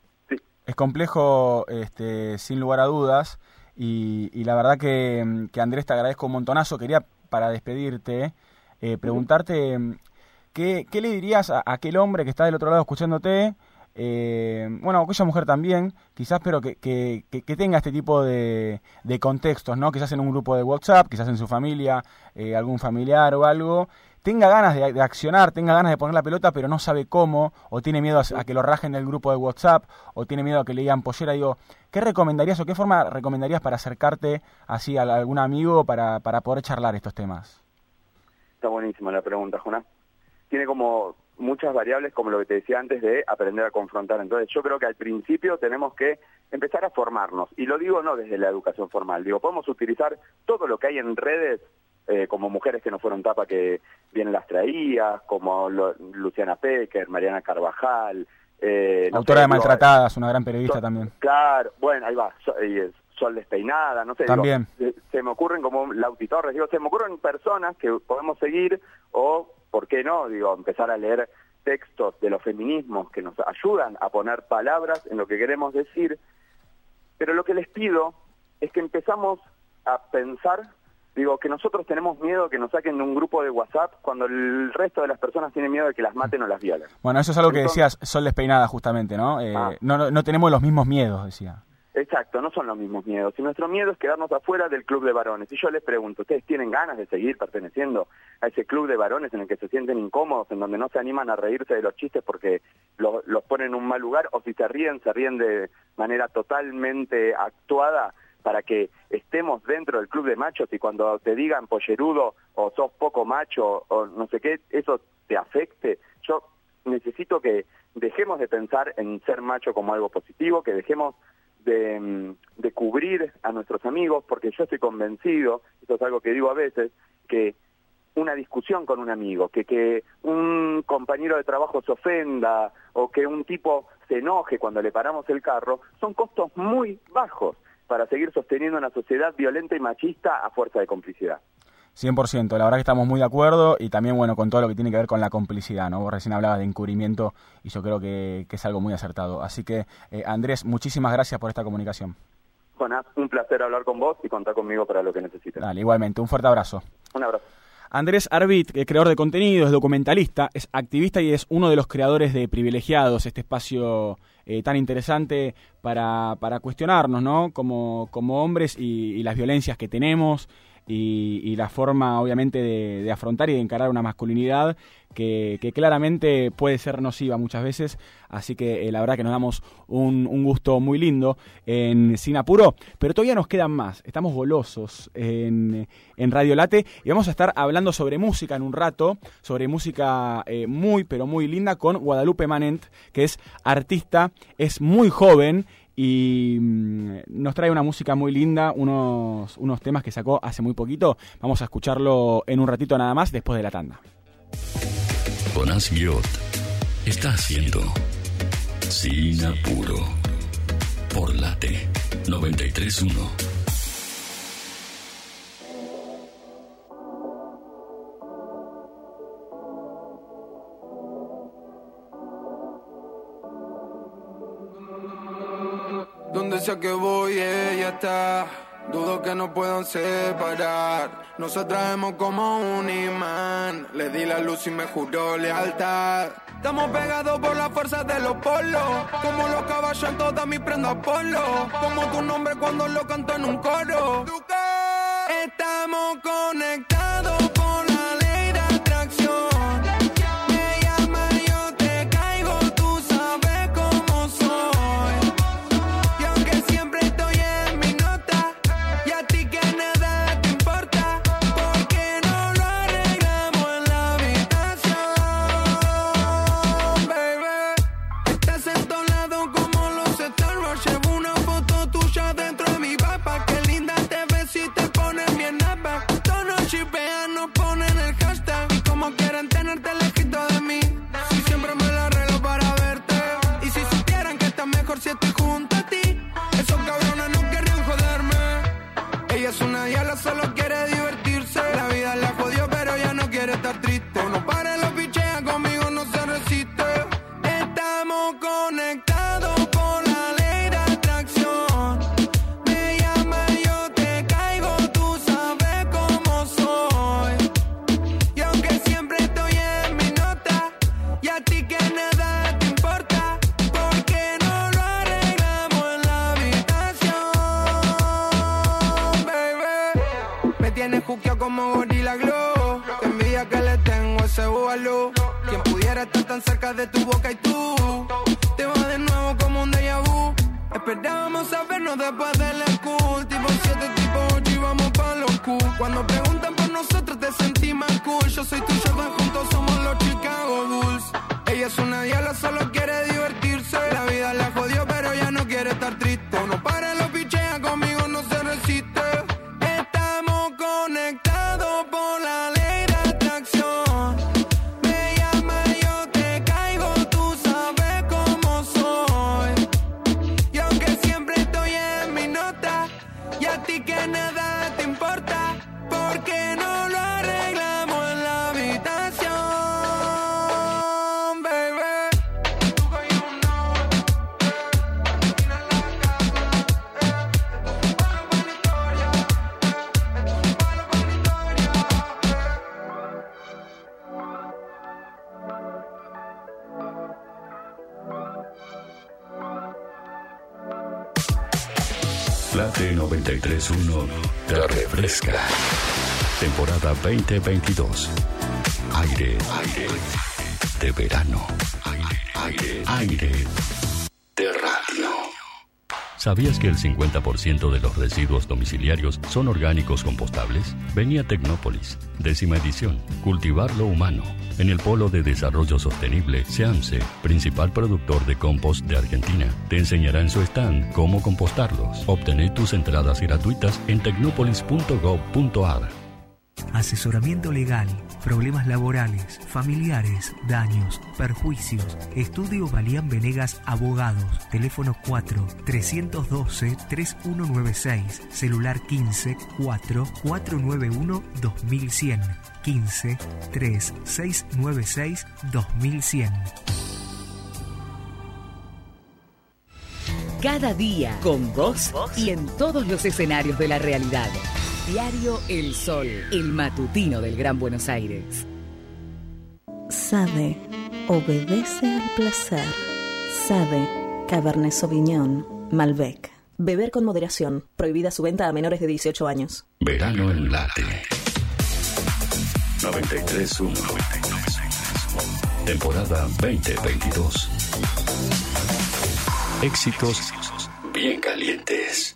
Es complejo, este, sin lugar a dudas. Y, y la verdad que, que, Andrés te agradezco un montonazo. Quería, para despedirte, eh, preguntarte ¿qué, le dirías a, aquel hombre que está del otro lado escuchándote. Eh, bueno, aquella mujer también, quizás, pero que, que, tenga este tipo de, contextos, ¿no? Quizás en un grupo de WhatsApp, quizás en su familia, eh, algún familiar o algo, tenga ganas de, accionar, tenga ganas de poner la pelota, pero no sabe cómo, o tiene miedo a, a que lo rajen del grupo de WhatsApp, o tiene miedo a que le digan pollera. Digo, ¿qué recomendarías o qué forma recomendarías para acercarte así a algún amigo para, para poder charlar estos temas? Está buenísima la pregunta, Jonás. Tiene como muchas variables como lo que te decía antes de aprender a confrontar. Entonces yo creo que al principio tenemos que empezar a formarnos. Y lo digo no desde la educación formal, digo, podemos utilizar todo lo que hay en redes eh, como mujeres que no fueron tapa que bien las traías, como lo- Luciana Pecker, Mariana Carvajal. Eh, no Autora sé, de digo, Maltratadas, una gran periodista también. Claro, bueno, ahí va, so- eh, Sol Despeinada, no sé. También. se me ocurren como Lauti Torres, digo, se me ocurren personas que podemos seguir o, ¿por qué no? Digo, empezar a leer textos de los feminismos que nos ayudan a poner palabras en lo que queremos decir. Pero lo que les pido es que empezamos a pensar, digo, que nosotros tenemos miedo que nos saquen de un grupo de WhatsApp cuando el resto de las personas tienen miedo de que las maten o las violen. Bueno, eso es algo que decías, Sol Despeinada, justamente, ¿no? Eh, Ah. no, no, no tenemos los mismos miedos, decía. Exacto, no son los mismos miedos. Y nuestro miedo es quedarnos afuera del club de varones. Y yo les pregunto, ¿ustedes tienen ganas de seguir perteneciendo a ese club de varones en el que se sienten incómodos, en donde no se animan a reírse de los chistes porque lo- los ponen en un mal lugar? O si se ríen, se ríen de manera totalmente actuada para que estemos dentro del club de machos y cuando te digan pollerudo o sos poco macho o no sé qué, eso te afecte. Yo necesito que dejemos de pensar en ser macho como algo positivo, que dejemos de, cubrir a nuestros amigos, porque yo estoy convencido, esto es algo que digo a veces, que una discusión con un amigo, que, que un compañero de trabajo se ofenda o que un tipo se enoje cuando le paramos el carro, son costos muy bajos para seguir sosteniendo una sociedad violenta y machista a fuerza de complicidad. 100%, la verdad que estamos muy de acuerdo y también, bueno, con todo lo que tiene que ver con la complicidad, ¿no? Vos recién hablabas de encubrimiento y yo creo que, que es algo muy acertado. Así que, eh, Andrés, muchísimas gracias por esta comunicación. Jonás, un placer hablar con vos y contar conmigo para lo que necesites. Dale, igualmente, un fuerte abrazo. Un abrazo. Andrés Arbit, que es creador de contenido, es documentalista, es activista y es uno de los creadores de Privilegiados, este espacio eh, tan interesante para, para cuestionarnos, ¿no? Como, como hombres y, y las violencias que tenemos y, la forma, obviamente, de, afrontar y de encarar una masculinidad que, que claramente puede ser nociva muchas veces. Así que eh, la verdad que nos damos un, un gusto muy lindo en Sin Apuro, pero todavía nos quedan más. Estamos golosos en, en Radio Late y vamos a estar hablando sobre música en un rato, sobre música eh, muy, pero muy linda con Guadalupe Manent, que es artista, es muy joven y mm, nos trae una música muy linda, unos, unos temas que sacó hace muy poquito. Vamos a escucharlo en un ratito nada más después de la tanda. Jonás Guiot está haciendo Sin Apuro por Late 931. Que voy, ella está. Dudo que no puedan separar. Nos atraemos como un imán. Le di la luz y me juró lealtad. Estamos pegados por la fuerza de los polos. Como los caballos en todas mis prendas polo. Como tu nombre cuando lo canto en un coro. Estamos conectados es una diabla, solo quiere divertirse. como Gorilla Glow. Qué envidia que le tengo ese búbalo. Quien pudiera estar tan cerca de tu boca y tú. Te vas de nuevo como un déjà vu. Esperábamos a vernos después del school. Tipo 7, tipo 8 y vamos pa' los Q. Cuando preguntan por nosotros te sentí más cool. Yo soy tu Jordan, juntos somos los Chicago Bulls. Ella es una diabla, solo quiere divertirse. La vida la jodió, pero ya no quiere estar triste. 931 te refresca. Temporada 2022. Aire, aire de verano. Aire, aire, aire. ¿Sabías que el 50% de los residuos domiciliarios son orgánicos compostables? Venía Tecnópolis, décima edición, Cultivar lo Humano, en el Polo de Desarrollo Sostenible, SEAMSE, principal productor de compost de Argentina. Te enseñará en su stand cómo compostarlos. Obtener tus entradas gratuitas en tecnopolis.gov.ar. Asesoramiento legal, problemas laborales, familiares, daños, perjuicios. Estudio Valían Venegas Abogados. Teléfono 4 312 3196. Celular 15 4 491 2100. 15 3 696 2100. Cada día con vos y en todos los escenarios de la realidad. Diario El Sol, el matutino del Gran Buenos Aires. Sabe, obedece al placer. Sabe, Cabernet Sauvignon, Malbec. Beber con moderación. Prohibida su venta a menores de 18 años. Verano en late. 93.1. Temporada 2022. Éxitos bien calientes.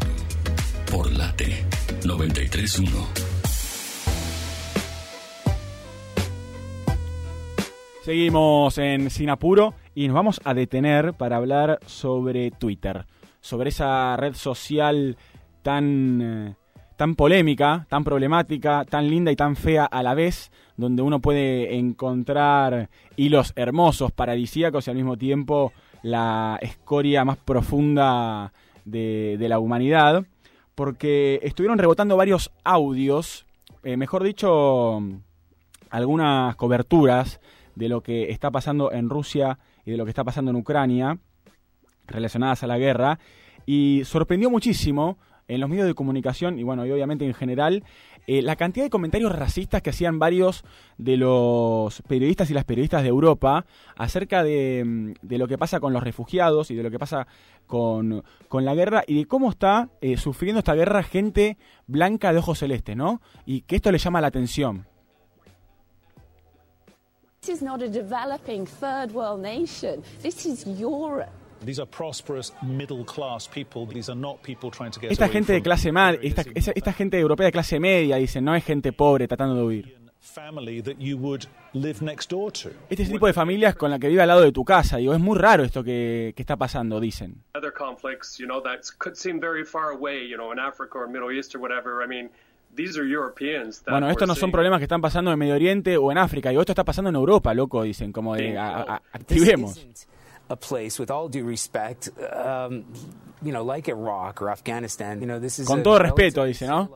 por Late 931. Seguimos en Sinapuro y nos vamos a detener para hablar sobre Twitter, sobre esa red social tan, eh, tan polémica, tan problemática, tan linda y tan fea a la vez, donde uno puede encontrar hilos hermosos, paradisíacos y al mismo tiempo la escoria más profunda de, de la humanidad porque estuvieron rebotando varios audios, eh, mejor dicho, algunas coberturas de lo que está pasando en Rusia y de lo que está pasando en Ucrania relacionadas a la guerra. Y sorprendió muchísimo en los medios de comunicación y bueno, y obviamente en general eh, la cantidad de comentarios racistas que hacían varios de los periodistas y las periodistas de Europa acerca de, mm, de lo que pasa con los refugiados y de lo que pasa con, con la guerra y de cómo está eh, sufriendo esta guerra gente blanca de ojos celestes, ¿no? Y que esto le llama la atención. This is not a developing third world nation. This is Europe. These are prosperous middle class people. These are not people trying to get Esta gente de clase media, esta, esa- esta gente europea de clase media, dicen, no es gente pobre tratando de huir. family that you would live next door to. Este es el tipo de familias con la que vive al lado de tu casa. Digo, es muy raro esto que, que está pasando, dicen. other conflicts, you know, that could seem very far away, you know, in Africa or Middle East or whatever. I mean, Bueno, estos no son problemas que están pasando en Medio Oriente o en África. Digo, esto está pasando en Europa, loco, dicen, como de a- a- activemos. A place with all due respect, um, you know, like Iraq or Afghanistan. You know, this is Con todo respeto, dice, ¿no?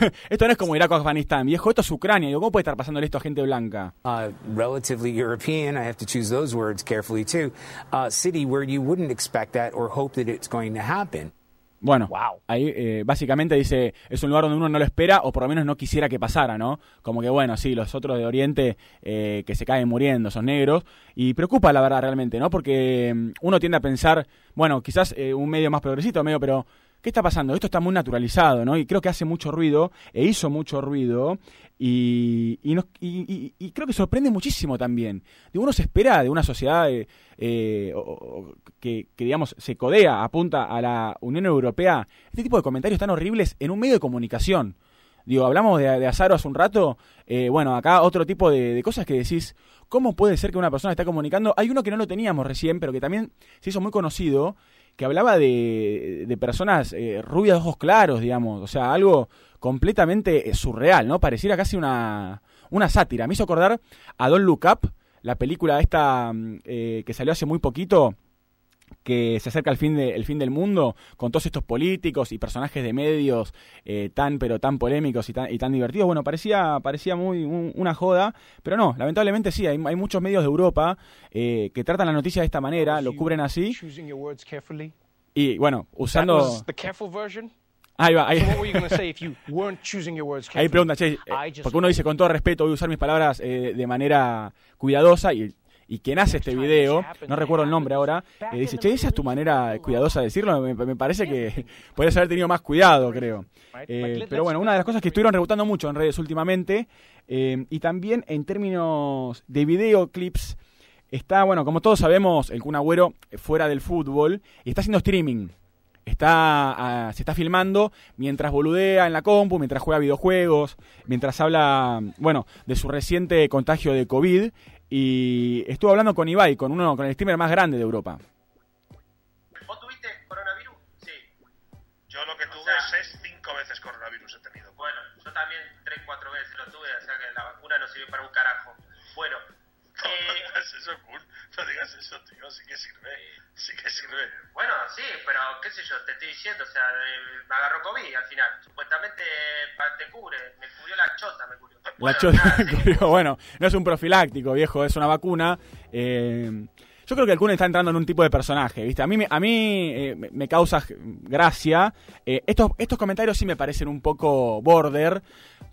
esto no es como Irak o Afganistán, viejo, esto es Ucrania. Digo, ¿cómo puede estar pasando esto a gente blanca? uh, relatively European, I have to choose those words carefully too, uh, city where you wouldn't expect that or hope that it's going to happen. Bueno, ahí eh, básicamente dice, es un lugar donde uno no lo espera o por lo menos no quisiera que pasara, ¿no? Como que bueno, sí, los otros de Oriente eh, que se caen muriendo, son negros, y preocupa la verdad realmente, ¿no? Porque mm, uno tiende a pensar, bueno, quizás eh, un medio más progresista, medio, pero ¿qué está pasando? Esto está muy naturalizado, ¿no? Y creo que hace mucho ruido, e hizo mucho ruido, y, y, nos- y- y- creo que sorprende muchísimo también. Digo, uno se espera de una sociedad eh, eh, que, que, digamos, se codea, apunta a la Unión Europea, este tipo de comentarios tan horribles en un medio de comunicación. Digo, hablamos de, de Azaro hace un rato, eh, bueno, acá otro tipo de, de cosas que decís, ¿cómo puede ser que una persona esté comunicando? Hay uno que no lo teníamos recién, pero que también se hizo muy conocido, que hablaba de, de personas eh, rubias de ojos claros, digamos, o sea, algo completamente eh, surreal, ¿no? Pareciera casi una, una sátira. Me hizo acordar a Don't Look Up, la película esta mm, eh, que salió hace muy poquito, que se acerca al fin, de, el fin del mundo, con todos estos políticos y personajes de medios eh, tan pero tan polémicos y tan, y tan divertidos. Bueno, parecía, parecía muy un- una joda, pero no, lamentablemente sí, hay, hay muchos medios de Europa eh, que tratan la noticia de esta manera, lo cubren así, y bueno, usando... Ahí va, ahí, ahí pregunta, che, eh, porque uno dice con todo respeto, voy a usar mis palabras eh, de manera cuidadosa y... Y quien hace este video, no recuerdo el nombre ahora, eh, dice, che, esa es tu manera cuidadosa de decirlo, me, parece que podrías haber tenido más cuidado, creo. Eh, pero bueno, una de las cosas que estuvieron rebotando mucho en redes últimamente, eh, y también en términos de videoclips, está, bueno, como todos sabemos, el Kun Agüero eh, fuera del fútbol, y está haciendo streaming. Está, ah, se está filmando mientras boludea en la compu, mientras juega videojuegos, mientras habla, bueno, de su reciente contagio de COVID. Y estuvo hablando con Ibai, con uno, con el streamer más grande de Europa. Yo lo que tuve es cinco veces coronavirus he tenido. Bueno, yo también tres, cuatro veces lo tuve, o sea que la vacuna no sirve para un carajo. Bueno, No digas eso, Kun. No digas eso, tío. Sí que sirve. Sí que sirve. bueno, sí, pero qué sé yo, te estoy diciendo, o sea, me agarró COVID al final. Supuestamente te cubre, me cubrió la chota, me cubrió. La chota, bueno, no es un profiláctico, viejo, es una vacuna. Eh, yo creo que el Kun está entrando en un tipo de personaje, ¿viste? A mí, me- a mí eh, me- me causa gracia. Eh, estos, estos comentarios sí me parecen un poco border,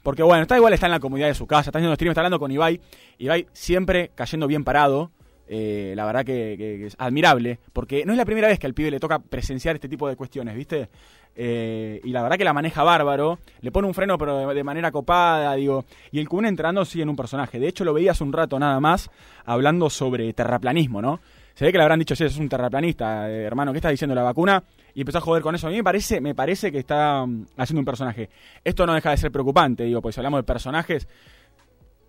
porque bueno, está igual, está en la comunidad de su casa, está haciendo stream, está hablando con Ibai. Ibai siempre cayendo bien parado. Eh, la verdad que, es admirable, porque no es la primera vez que al pibe le toca presenciar este tipo de cuestiones, ¿viste? Eh, y la verdad que la maneja bárbaro, le pone un freno pero de, manera copada, digo, y el Kun entrando sigue en un personaje. De hecho lo veía hace un rato nada más hablando sobre terraplanismo, ¿no? Se ve que le habrán dicho, "Che, es un terraplanista, eh, hermano, ¿qué está diciendo la vacuna? Y empezó a joder con eso. A mí me parece, me parece que está mm, haciendo un personaje. Esto no deja de ser preocupante, digo, pues si hablamos de personajes,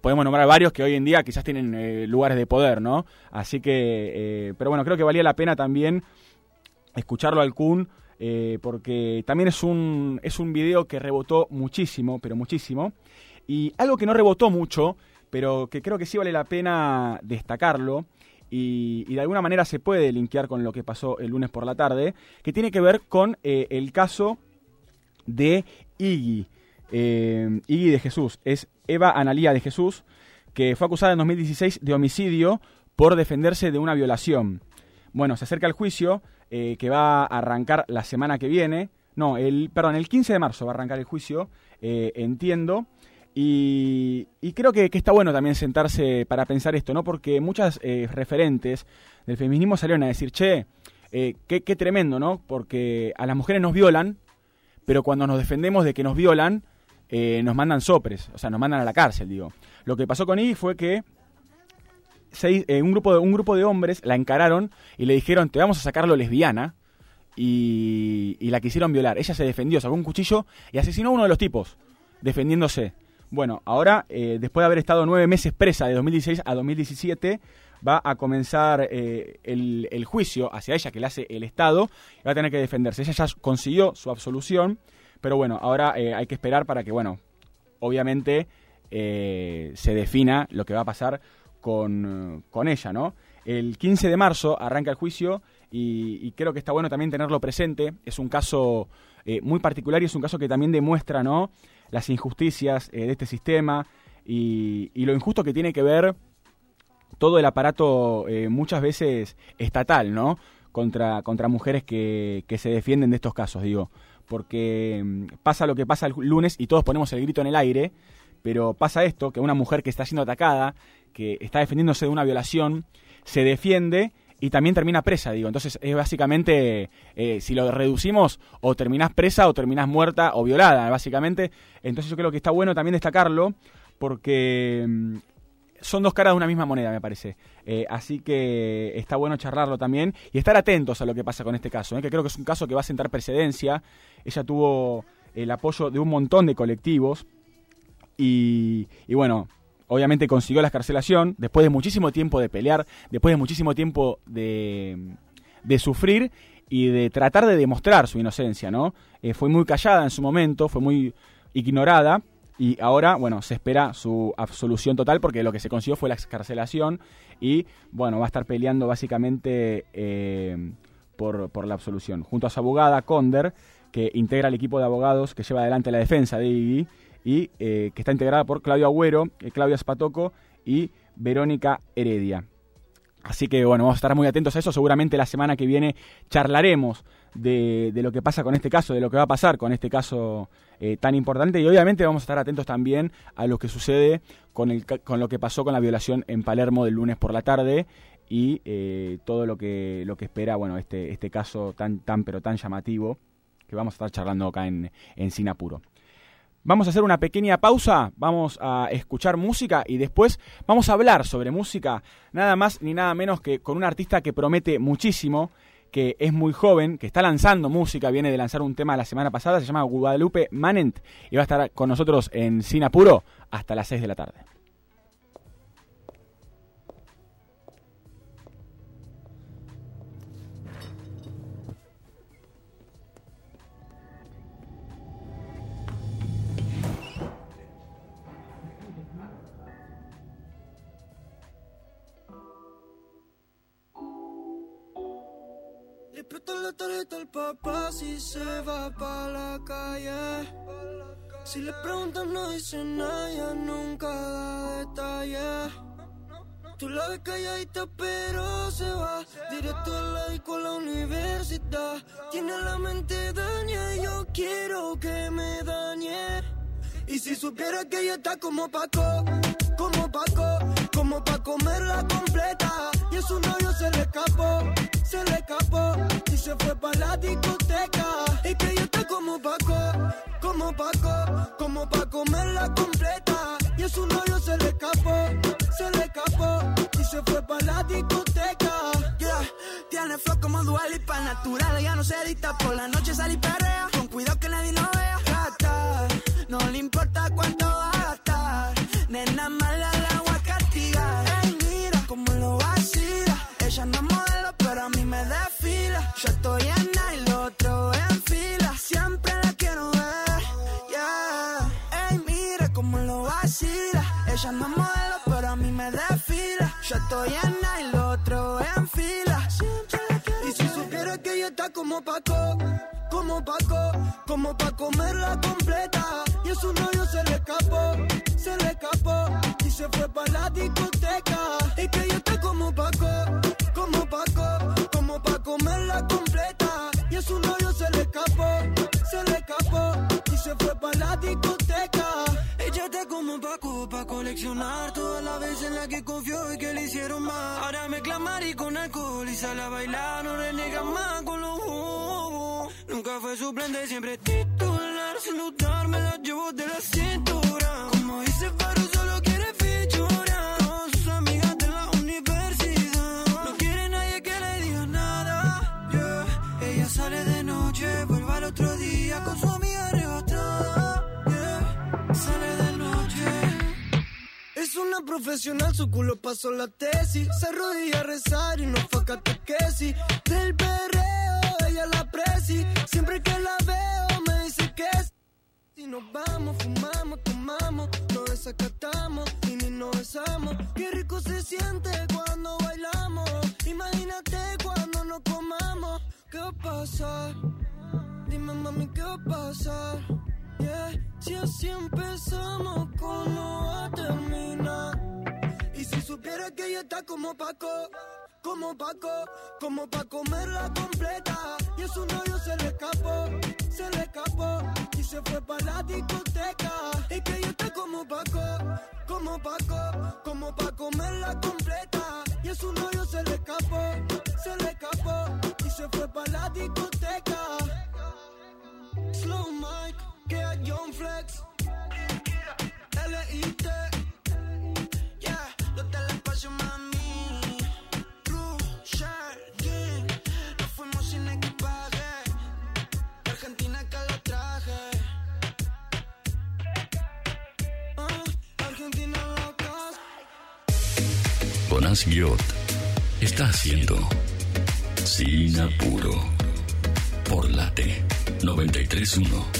podemos nombrar varios que hoy en día quizás tienen eh, lugares de poder, ¿no? Así que, eh, pero bueno, creo que valía la pena también escucharlo al Kun, eh, porque también es un, es un video que rebotó muchísimo, pero muchísimo. Y algo que no rebotó mucho, pero que creo que sí vale la pena destacarlo, y, de alguna manera se puede linkear con lo que pasó el lunes por la tarde, que tiene que ver con el caso de Iggy. Iggy de Jesús. Es Eva Analía de Jesús, que fue acusada en 2016 de homicidio por defenderse de una violación. Bueno, se acerca el juicio eh, que va a arrancar la semana que viene. No, el, perdón, el 15 de marzo va a arrancar el juicio, eh, entiendo. Y, creo que, está bueno también sentarse para pensar esto, ¿no? Porque muchas eh, referentes del feminismo salieron a decir, che, qué, qué tremendo, ¿no? Porque a las mujeres nos violan, pero cuando nos defendemos de que nos violan, eh, nos mandan sopres, o sea, nos mandan a la cárcel, digo. Lo que pasó con Iggy fue que seis- eh, un, grupo de, un grupo de hombres la encararon y le dijeron, te vamos a sacarlo lesbiana, y, y la quisieron violar. Ella se defendió, sacó un cuchillo y asesinó a uno de los tipos, defendiéndose. Bueno, ahora, eh, después de haber estado nueve meses presa de 2016 a 2017, va a comenzar eh, el, el juicio hacia ella que le hace el Estado y va a tener que defenderse. Ella ya consiguió su absolución, pero bueno, ahora eh, hay que esperar para que, bueno, obviamente eh, se defina lo que va a pasar con, con ella, ¿no? El 15 de marzo arranca el juicio y, creo que está bueno también tenerlo presente. Es un caso eh, muy particular y es un caso que también demuestra ¿no? las injusticias de este sistema y, lo injusto que tiene que ver todo el aparato muchas veces estatal, ¿no? Contra, contra mujeres que, que se defienden de estos casos, digo. Porque mm, pasa lo que pasa el lunes y todos ponemos el grito en el aire, pero pasa esto, que una mujer que está siendo atacada, que está defendiéndose de una violación, se defiende y también termina presa, digo. Entonces es básicamente, eh, si lo reducimos, o terminás presa o terminás muerta o violada, básicamente. Entonces yo creo que está bueno también destacarlo porque mm, son dos caras de una misma moneda, me parece. Eh, así que está bueno charlarlo también y estar atentos a lo que pasa con este caso, ¿eh? que creo que es un caso que va a sentar precedencia. Ella tuvo el apoyo de un montón de colectivos y, bueno, obviamente consiguió la escarcelación, después de muchísimo tiempo de pelear, después de muchísimo tiempo de, de sufrir y de tratar de demostrar su inocencia, ¿no? Eh, fue muy callada en su momento, fue muy ignorada y ahora, bueno, se espera su absolución total porque lo que se consiguió fue la escarcelación y, bueno, va a estar peleando básicamente eh, por, por, la absolución. Junto a su abogada, Conder, que integra el equipo de abogados que lleva adelante la defensa de Iggy, y eh, que está integrada por Claudio Agüero, eh, Claudia Spatoco y Verónica Heredia. Así que bueno, vamos a estar muy atentos a eso. Seguramente la semana que viene charlaremos de, lo que pasa con este caso, de lo que va a pasar con este caso eh, tan importante y obviamente vamos a estar atentos también a lo que sucede con, el, con lo que pasó con la violación en Palermo del lunes por la tarde y todo lo que, lo que espera bueno, este, este caso tan, tan pero tan llamativo que vamos a estar charlando acá en Sinapuro. Vamos a hacer una pequeña pausa, vamos a escuchar música y después vamos a hablar sobre música, nada más ni nada menos que con un artista que promete muchísimo, que es muy joven, que está lanzando música, viene de lanzar un tema la semana pasada, se llama Guadalupe Manent y va a estar con nosotros en Sinapuro hasta las 6 de la tarde. La tarjeta al papá si se va pa' la calle. Si le preguntan no dice nada, nunca da detalles. Tú la ves calladita pero se va Directo a la disco a la universidad Tiene la mente daña y yo quiero que me dañe Y si supiera que ella está como Paco Como Paco Como pa' comerla completa Y a su novio se le escapó Se le escapó se fue pa' la discoteca. Es que ella está como Paco, como Paco, como pa' comerla completa. Y a su novio se le escapó, se le escapó. Y se fue pa' la discoteca. Yeah, tiene flow como dual y pa' natural. Ella no se dicta por la noche salir perrea. Con cuidado que nadie no vea. Gata, no le importa cuánto va Ella no modelo, pero a mí me desfila. Yo estoy en y lo otro en fila. Y si supiera que ella está como Paco, como Paco, como pa' comerla completa. Y a su novio se le escapó, se le escapó. Y se fue pa' la discoteca. Y que ella está como Paco, como Paco como pa' comerla completa. Y a su novio se le escapó, se le escapó y se fue pa' la discoteca. Como Paco pa' coleccionar todas las veces en las que confió y que le hicieron mal. Ahora me y con alcohol y sale a bailar, no renega más con los jugos. Nunca fue suplente, siempre titular. Sin dudar me la llevo de la cintura. Como dice Faro, profesional, su culo pasó la tesis. Se arrodilla a rezar y no fue que sí. Del perreo, ella la presi. Siempre que la veo, me dice que sí. Si nos vamos, fumamos, tomamos, nos desacatamos y ni nos besamos. Qué rico se siente cuando bailamos. Imagínate cuando nos comamos. ¿Qué va a pasar? Dime, mami, ¿qué va a pasar? Yeah. Si así empezamos, ¿cómo va a terminar? Y si supiera que ella está como Paco, como Paco, como pa' comerla completa. Y a su novio se le escapó, se le escapó y se fue para la discoteca. Es que ella está como Paco, como Paco, como pa' comerla completa. Y a su novio se le escapó, se le escapó y se fue para la discoteca. Slow Mike, a John Flex. L.I.T. Yeah, los telespacios, mami. Blue shirt, yeah. Nos fuimos sin equipaje. De Argentina que lo traje. Ah, Argentina locos. Jonás Guiot está haciendo Sin Apuro por Late 931.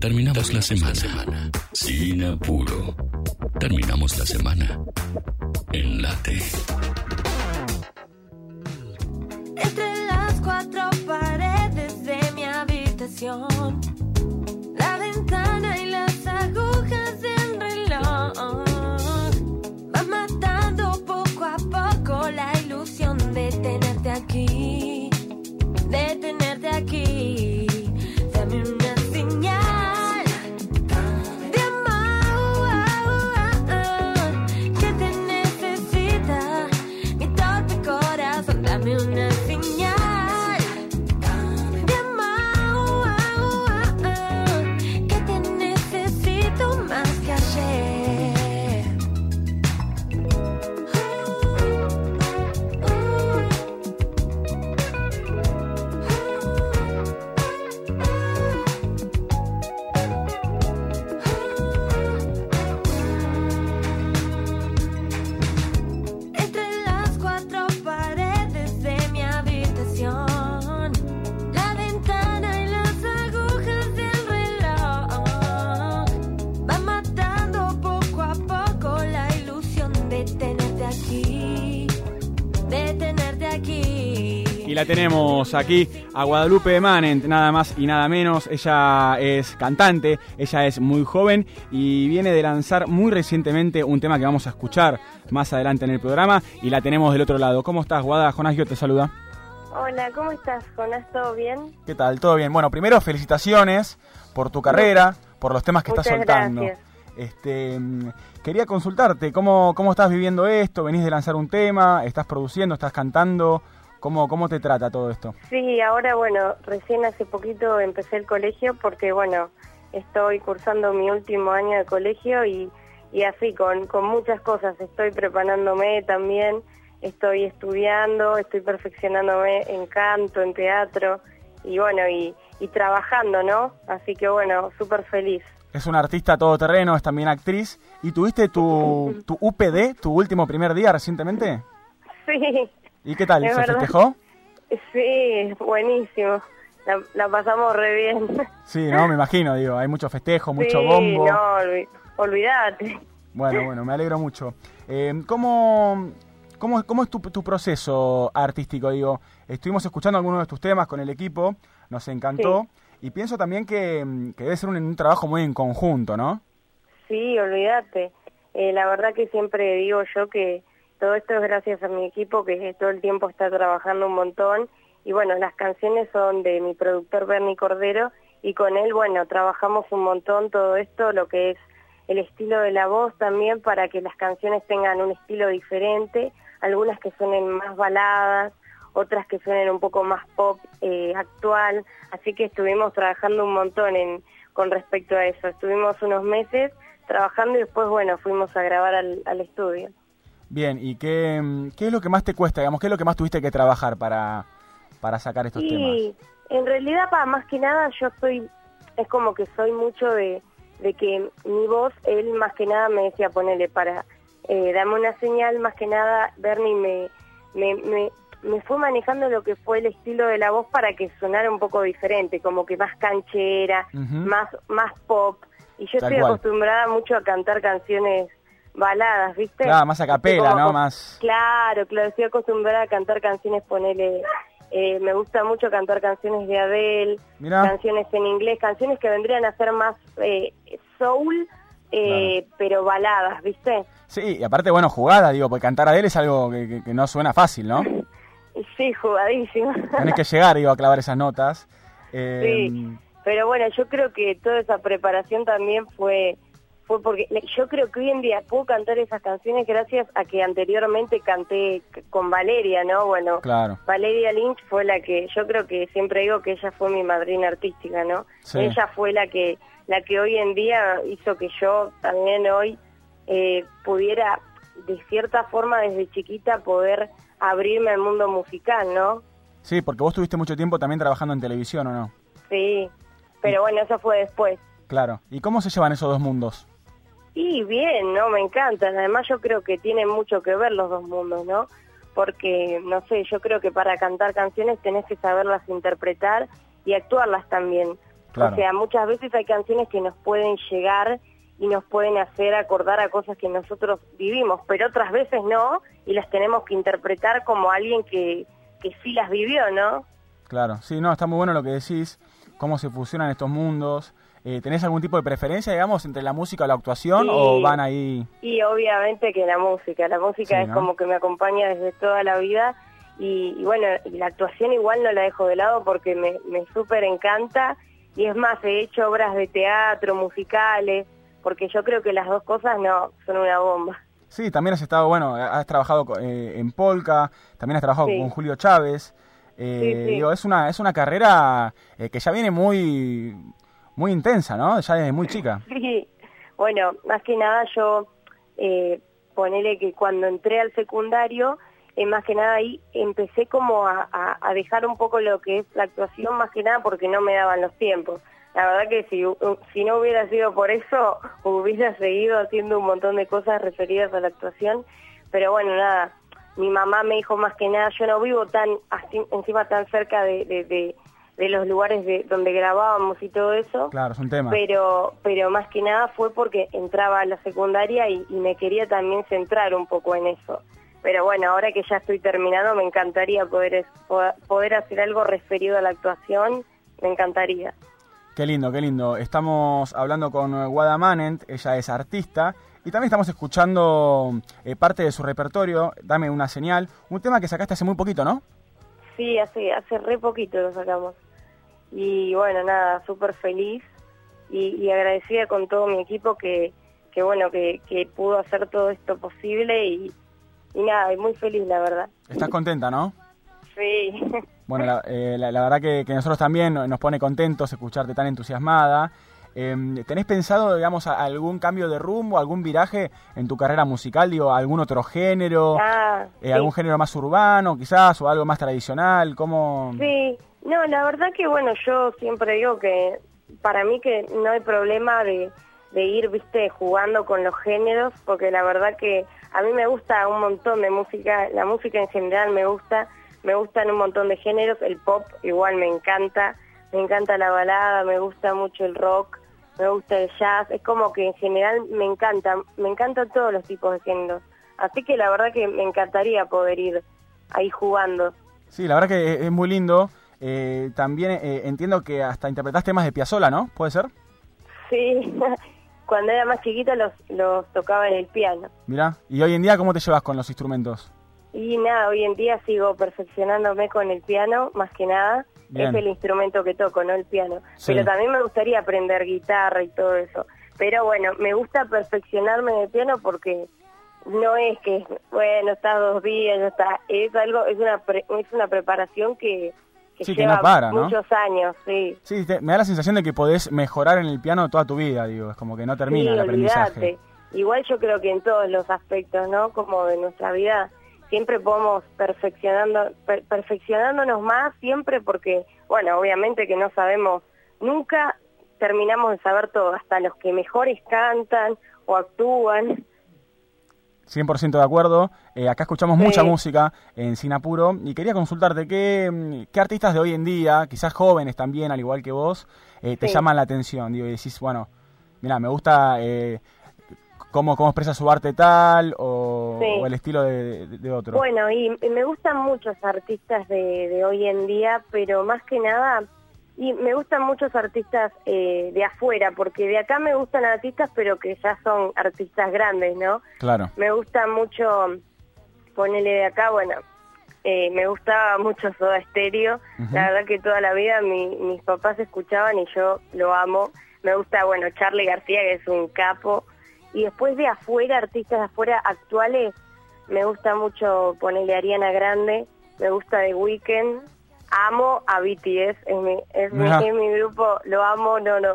Terminamos la semana. Sin apuro. Terminamos la semana. En late. Entre las cuatro paredes de mi habitación, la ventana y las agujas del reloj van matando poco a poco la ilusión de tenerte aquí, de tenerte aquí. La tenemos aquí a Guadalupe Manent, nada más y nada menos. Ella es cantante, ella es muy joven y viene de lanzar muy recientemente un tema que vamos a escuchar más adelante en el programa. Y la tenemos del otro lado. ¿Cómo estás, Guada? Jonás yo te saluda. Hola, ¿cómo estás, Jonás? ¿Todo bien? ¿Qué tal? ¿Todo bien? Bueno, primero felicitaciones por tu carrera, por los temas que estás soltando. gracias. Este, quería consultarte, ¿cómo, ¿cómo estás viviendo esto? ¿Venís de lanzar un tema? ¿Estás produciendo? ¿Estás cantando? ¿Cómo, cómo te trata todo esto? Sí, ahora, bueno, recién hace poquito empecé el colegio porque, bueno, estoy cursando mi último año de colegio y, y así, con, con muchas cosas. Estoy preparándome también, estoy estudiando, estoy perfeccionándome en canto, en teatro y, bueno, y, y trabajando, ¿no? Así que, bueno, súper feliz. Es una artista todoterreno, es también actriz. ¿Y tuviste tu, tu UPD, tu último primer día recientemente? Sí. ¿Y qué tal? Es ¿Se verdad. festejó? Sí, buenísimo. la, la pasamos re bien. Sí, no, me imagino, digo, hay mucho festejo, mucho sí, bombo. no, olvi- olvídate. Bueno, bueno, me alegro mucho. Eh, ¿cómo, cómo, cómo es tu, tu proceso artístico? Digo, estuvimos escuchando algunos de tus temas con el equipo, nos encantó. Y pienso también que, mm, que debe ser un, un trabajo muy en conjunto, ¿no? Sí, olvídate. Eh, la verdad que siempre digo yo que todo esto es gracias a mi equipo que todo el tiempo está trabajando un montón. Y bueno, las canciones son de mi productor Bernie Cordero y con él, bueno, trabajamos un montón todo esto, lo que es el estilo de la voz también para que las canciones tengan un estilo diferente, algunas que suenen más baladas, otras que suenen un poco más pop eh, actual, así que estuvimos trabajando un montón con respecto a eso. Estuvimos unos meses trabajando y después, bueno, fuimos a grabar al estudio. Bien, ¿y qué, mm, qué es lo que más te cuesta, digamos? ¿Qué es lo que más tuviste que trabajar para, para sacar estos temas? Y en realidad, pa, más que nada, yo soy, es como que soy mucho de, de que mi voz, él más que nada me decía, ponele para, eh, dame una señal, más que nada, Bernie me, me, me, me fue manejando lo que fue el estilo de la voz para que sonara un poco diferente, como que más canchera, más, más pop. Y yo Tal estoy cual. acostumbrada mucho a cantar canciones baladas, ¿viste? Claro, más a capela, Como- ¿no? Más... Claro, claro, estoy acostumbrada a cantar canciones, ponele, eh, me gusta mucho cantar canciones de Adele, Mirá. canciones en inglés, canciones que vendrían a ser más eh, soul, eh, pero baladas, ¿viste? Sí, y aparte, bueno, jugada, digo, porque cantar a él es algo que, que- que no suena fácil, ¿no? Sí, jugadísimo. Tenés que llegar, digo, a clavar esas notas. Sí. Pero bueno, yo creo que toda esa preparación también fue fue porque yo creo que hoy en día puedo cantar esas canciones gracias a que anteriormente canté con Valeria, ¿no? Bueno, Claro. Valeria Lynch fue la que yo creo que siempre digo que ella fue mi madrina artística, ¿no? Sí. Ella fue la que la que hoy en día hizo que yo también hoy eh, pudiera de cierta forma desde chiquita poder abrirme al mundo musical, ¿no? Sí, porque vos tuviste mucho tiempo también trabajando en televisión, ¿o no? Sí. Pero bueno, eso fue después. Claro. ¿Y cómo se llevan esos dos mundos? Y bien, ¿no? Me encantan. Además yo creo que tienen mucho que ver los dos mundos, ¿no? Porque, no sé, yo creo que para cantar canciones tenés que saberlas interpretar y actuarlas también. Claro. O sea, muchas veces hay canciones que nos pueden llegar y nos pueden hacer acordar a cosas que nosotros vivimos, pero otras veces no, y las tenemos que interpretar como alguien que, que sí las vivió, ¿no? Claro. Sí, no, está muy bueno lo que decís, cómo se fusionan estos mundos. Eh, ¿Tenés algún tipo de preferencia, digamos, entre la música o la actuación? Sí. ¿O van ahí...? Y obviamente que la música, la música Sí, es ¿no? como que me acompaña desde toda la vida y, y bueno, y la actuación igual no la dejo de lado porque me, me súper encanta y es más, he hecho obras de teatro, musicales, porque yo creo que las dos cosas no, son una bomba. Sí, también has estado, bueno, has trabajado eh, en Polka, también has trabajado Sí. con Julio Chávez. Eh, Sí, sí. Digo, es una, es una carrera eh, que ya viene muy, muy intensa, ¿no? Ya desde muy chica. Sí, bueno, más que nada yo, eh, ponele que cuando entré al secundario, eh, más que nada ahí empecé como a, dejar un poco lo que es la actuación, más que nada porque no me daban los tiempos. La verdad que si, no hubiera sido por eso, hubiera seguido haciendo un montón de cosas referidas a la actuación, pero bueno, nada, mi mamá me dijo más que nada, yo no vivo tan encima tan cerca de- de los lugares de, donde grabábamos y todo eso, Claro, es un tema. pero pero más que nada fue porque entraba a la secundaria y, y me quería también centrar un poco en eso. Pero bueno, ahora que ya estoy terminando, me encantaría poder, poder- hacer algo referido a la actuación, me encantaría. Qué lindo, qué lindo. Estamos hablando con Wada Manent, ella es artista, y también estamos escuchando eh, parte de su repertorio, Dame una señal, un tema que sacaste hace muy poquito, ¿no? Sí, hace, hace re poquito lo sacamos. Y bueno, nada, súper feliz y, y agradecida con todo mi equipo que, que bueno, que, que pudo hacer todo esto posible y, y nada, y muy feliz la verdad. Estás contenta, ¿no? Sí. Bueno, la, eh, la- la verdad que, que nosotros también nos pone contentos escucharte tan entusiasmada. Eh, ¿Tenés pensado, digamos, a- algún cambio de rumbo, algún viraje en tu carrera musical? Digo, algún otro género, Ah, eh, algún género más urbano quizás, o algo más tradicional, ¿cómo...? Sí, no, la verdad que bueno, yo siempre digo que para mí que no hay problema de, de ir, viste, jugando con los géneros, porque la verdad que a mí me gusta un montón de música, la música en general me gusta, me gustan un montón de géneros, el pop igual me encanta, me encanta la balada, me gusta mucho el rock, me gusta el jazz, es como que en general me encanta, me encantan todos los tipos de géneros. Así que la verdad que me encantaría poder ir ahí jugando. Sí, la verdad que es- muy lindo. Eh, también eh, entiendo que hasta interpretás temas de Piazzolla, ¿no? ¿Puede ser? Sí, cuando era más chiquita los, los tocaba en el piano. Mira. ¿Y hoy en día cómo te llevas con los instrumentos? Y nada, hoy en día sigo perfeccionándome con el piano, más que nada. Bien. Es el instrumento que toco, no el piano. Sí. Pero también me gustaría aprender guitarra y todo eso. Pero bueno, me gusta perfeccionarme en el piano porque no es que, bueno, estás dos días, ya está. Es algo, es una, pre- es una preparación que, que Sí, que lleva no para, ¿no? muchos años, sí. Sí, te- me da la sensación de que podés mejorar en el piano toda tu vida, digo. Es como que no termina sí, el aprendizaje. Igual yo creo que en todos los aspectos, ¿no? Como de nuestra vida, siempre podemos perfeccionando, per- perfeccionándonos más siempre porque, bueno, obviamente que no sabemos, nunca terminamos de saber todo, hasta los que mejores cantan o actúan. 100% de acuerdo. Eh, acá escuchamos Sí. mucha música en Sinapuro y quería consultarte qué, mm, qué artistas de hoy en día, quizás jóvenes también, al igual que vos, eh, te Sí. llaman la atención. Digo, y decís, bueno, mira, me gusta eh, cómo, cómo expresa su arte tal o, Sí. o el estilo de, de- de otro. Bueno, y, y me gustan muchos artistas de, de hoy en día, pero más que nada, y me gustan muchos artistas eh, de afuera, porque de acá me gustan artistas, pero que ya son artistas grandes, ¿no? Claro. Me gusta mucho, ponele de acá, bueno, eh, me gustaba mucho Soda Stereo. La verdad que toda la vida mi- mis papás escuchaban y yo lo amo. Me gusta, bueno, Charlie García, que es un capo. Y después de afuera, artistas de afuera actuales, me gusta mucho ponerle Ariana Grande, me gusta The Weeknd, amo a BTS, es mi, es, mi, Ajá. es mi grupo, lo amo, no, no,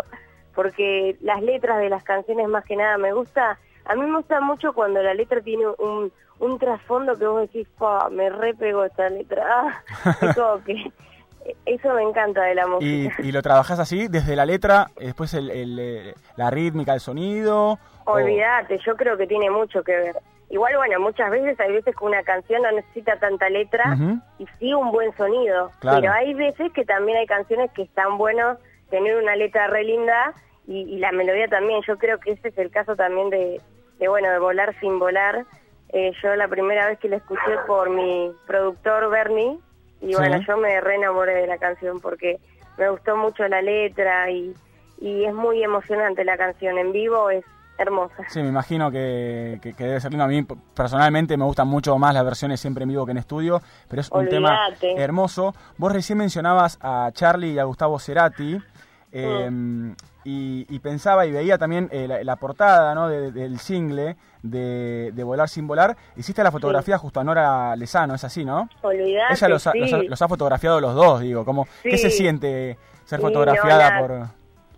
porque las letras de las canciones más que nada me gusta, a mí me gusta mucho cuando la letra tiene un, un trasfondo que vos decís, "Pa, me repego esta letra, Ah, es como que eso me encanta de la música. y lo trabajás así, desde la letra, después el, el, eh, la rítmica, el sonido. o- Olvídate, yo creo que tiene mucho que ver. Igual, bueno, muchas veces hay veces que una canción no necesita tanta letra y sí un buen sonido. Claro. Pero hay veces que también hay canciones que están buenos tener una letra re linda y, y la melodía también. Yo creo que ese es el caso también de, de bueno, de volar sin volar. Eh, yo la primera vez que la escuché por mi productor Bernie y Sí. bueno, yo me re enamoré de la canción porque me gustó mucho la letra y, y es muy emocionante la canción. En vivo es hermosa. Sí, me imagino que, que- que debe ser lindo. A mí personalmente me gustan mucho más las versiones siempre en vivo que en estudio, pero es un tema hermoso. Vos recién mencionabas a Charlie y a Gustavo Cerati. eh, y, y pensaba y veía también eh, la, la portada ¿no? de- del single de, de Volar sin Volar. Hiciste la fotografía justo a Nora Lezano, es así, ¿no? Olvídate, Ella los ha, sí. los ha- los ha fotografiado los dos, digo. Como, ¿Qué se Sí. siente ser Sí, fotografiada no, por,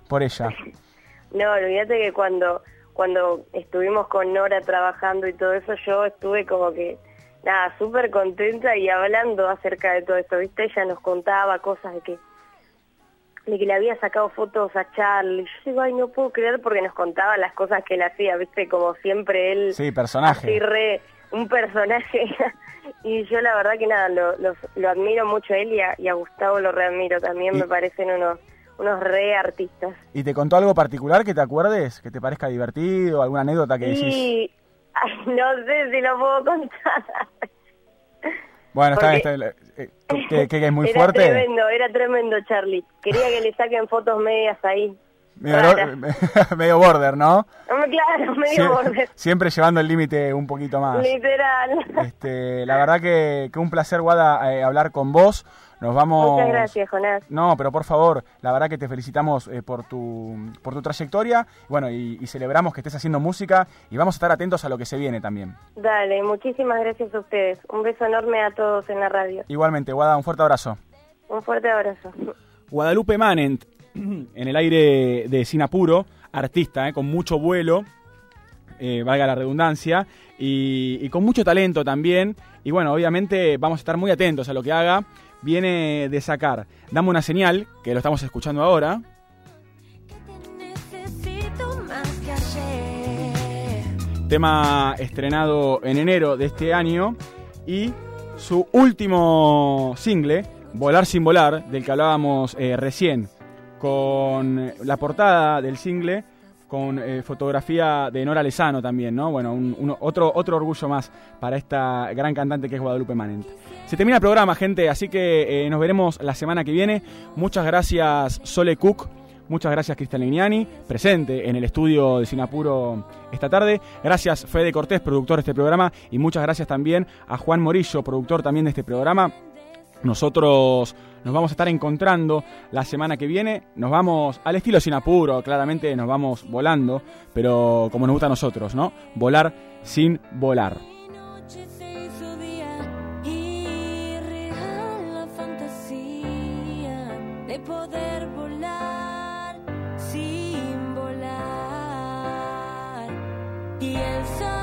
por ella? No, olvídate que cuando cuando estuvimos con Nora trabajando y todo eso, yo estuve como que, nada, súper contenta y hablando acerca de todo esto, ¿viste? Ella nos contaba cosas de que de que le había sacado fotos a Charlie. Yo digo, ay, no puedo creer porque nos contaba las cosas que él hacía, ¿viste? Como siempre él... Sí, personaje. así re un personaje y yo la verdad que nada lo, lo admiro mucho a él y a, y a Gustavo lo readmiro también Y- me parecen unos unos re artistas ¿Y te contó algo particular que te acuerdes? ¿Que te parezca divertido? ¿Alguna anécdota que decís? y ay, no sé si lo puedo contar Bueno, está, porque- está, eh, que, que es muy era fuerte. tremendo era tremendo Charlie quería que le saquen fotos medias ahí Medio, border, ¿no? Claro medio Sie- borde Siempre llevando el límite un poquito más. literal Este, la verdad que, que un placer, Guada, eh, hablar con vos. Nos vamos... muchas gracias Jonás No, pero por favor, la verdad que te felicitamos eh, por, tu, por tu trayectoria. Bueno, y, y celebramos que estés haciendo música y vamos a estar atentos a lo que se viene también. dale muchísimas gracias a ustedes un beso enorme a todos en la radio Igualmente, Guada, un fuerte abrazo. un fuerte abrazo Guadalupe Manent, en el aire de Sinapuro, artista, eh, con mucho vuelo, eh, valga la redundancia, y, y con mucho talento también. Y bueno, obviamente vamos a estar muy atentos a lo que haga. Viene de sacar Dame una señal, que lo estamos escuchando ahora. Tema estrenado en enero de este año y su último single Volar sin volar, del que hablábamos eh, recién, con la portada del single, con eh, fotografía de Nora Lezano también, ¿no? Bueno, otro, otro orgullo más para esta gran cantante que es Guadalupe Manente. Se termina el programa, gente, así que eh, nos veremos la semana que viene. Muchas gracias, Sole Cook. Muchas gracias, Cristian presente en el estudio de Sinapuro esta tarde. Gracias, Fede Cortés, productor de este programa. Y muchas gracias también a Juan Morillo, productor también de este programa. Nosotros nos vamos a estar encontrando la semana que viene. Nos vamos al estilo sin apuro, claramente nos vamos volando, pero como nos gusta a nosotros, ¿no? Volar sin volar. y el sol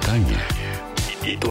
Verano,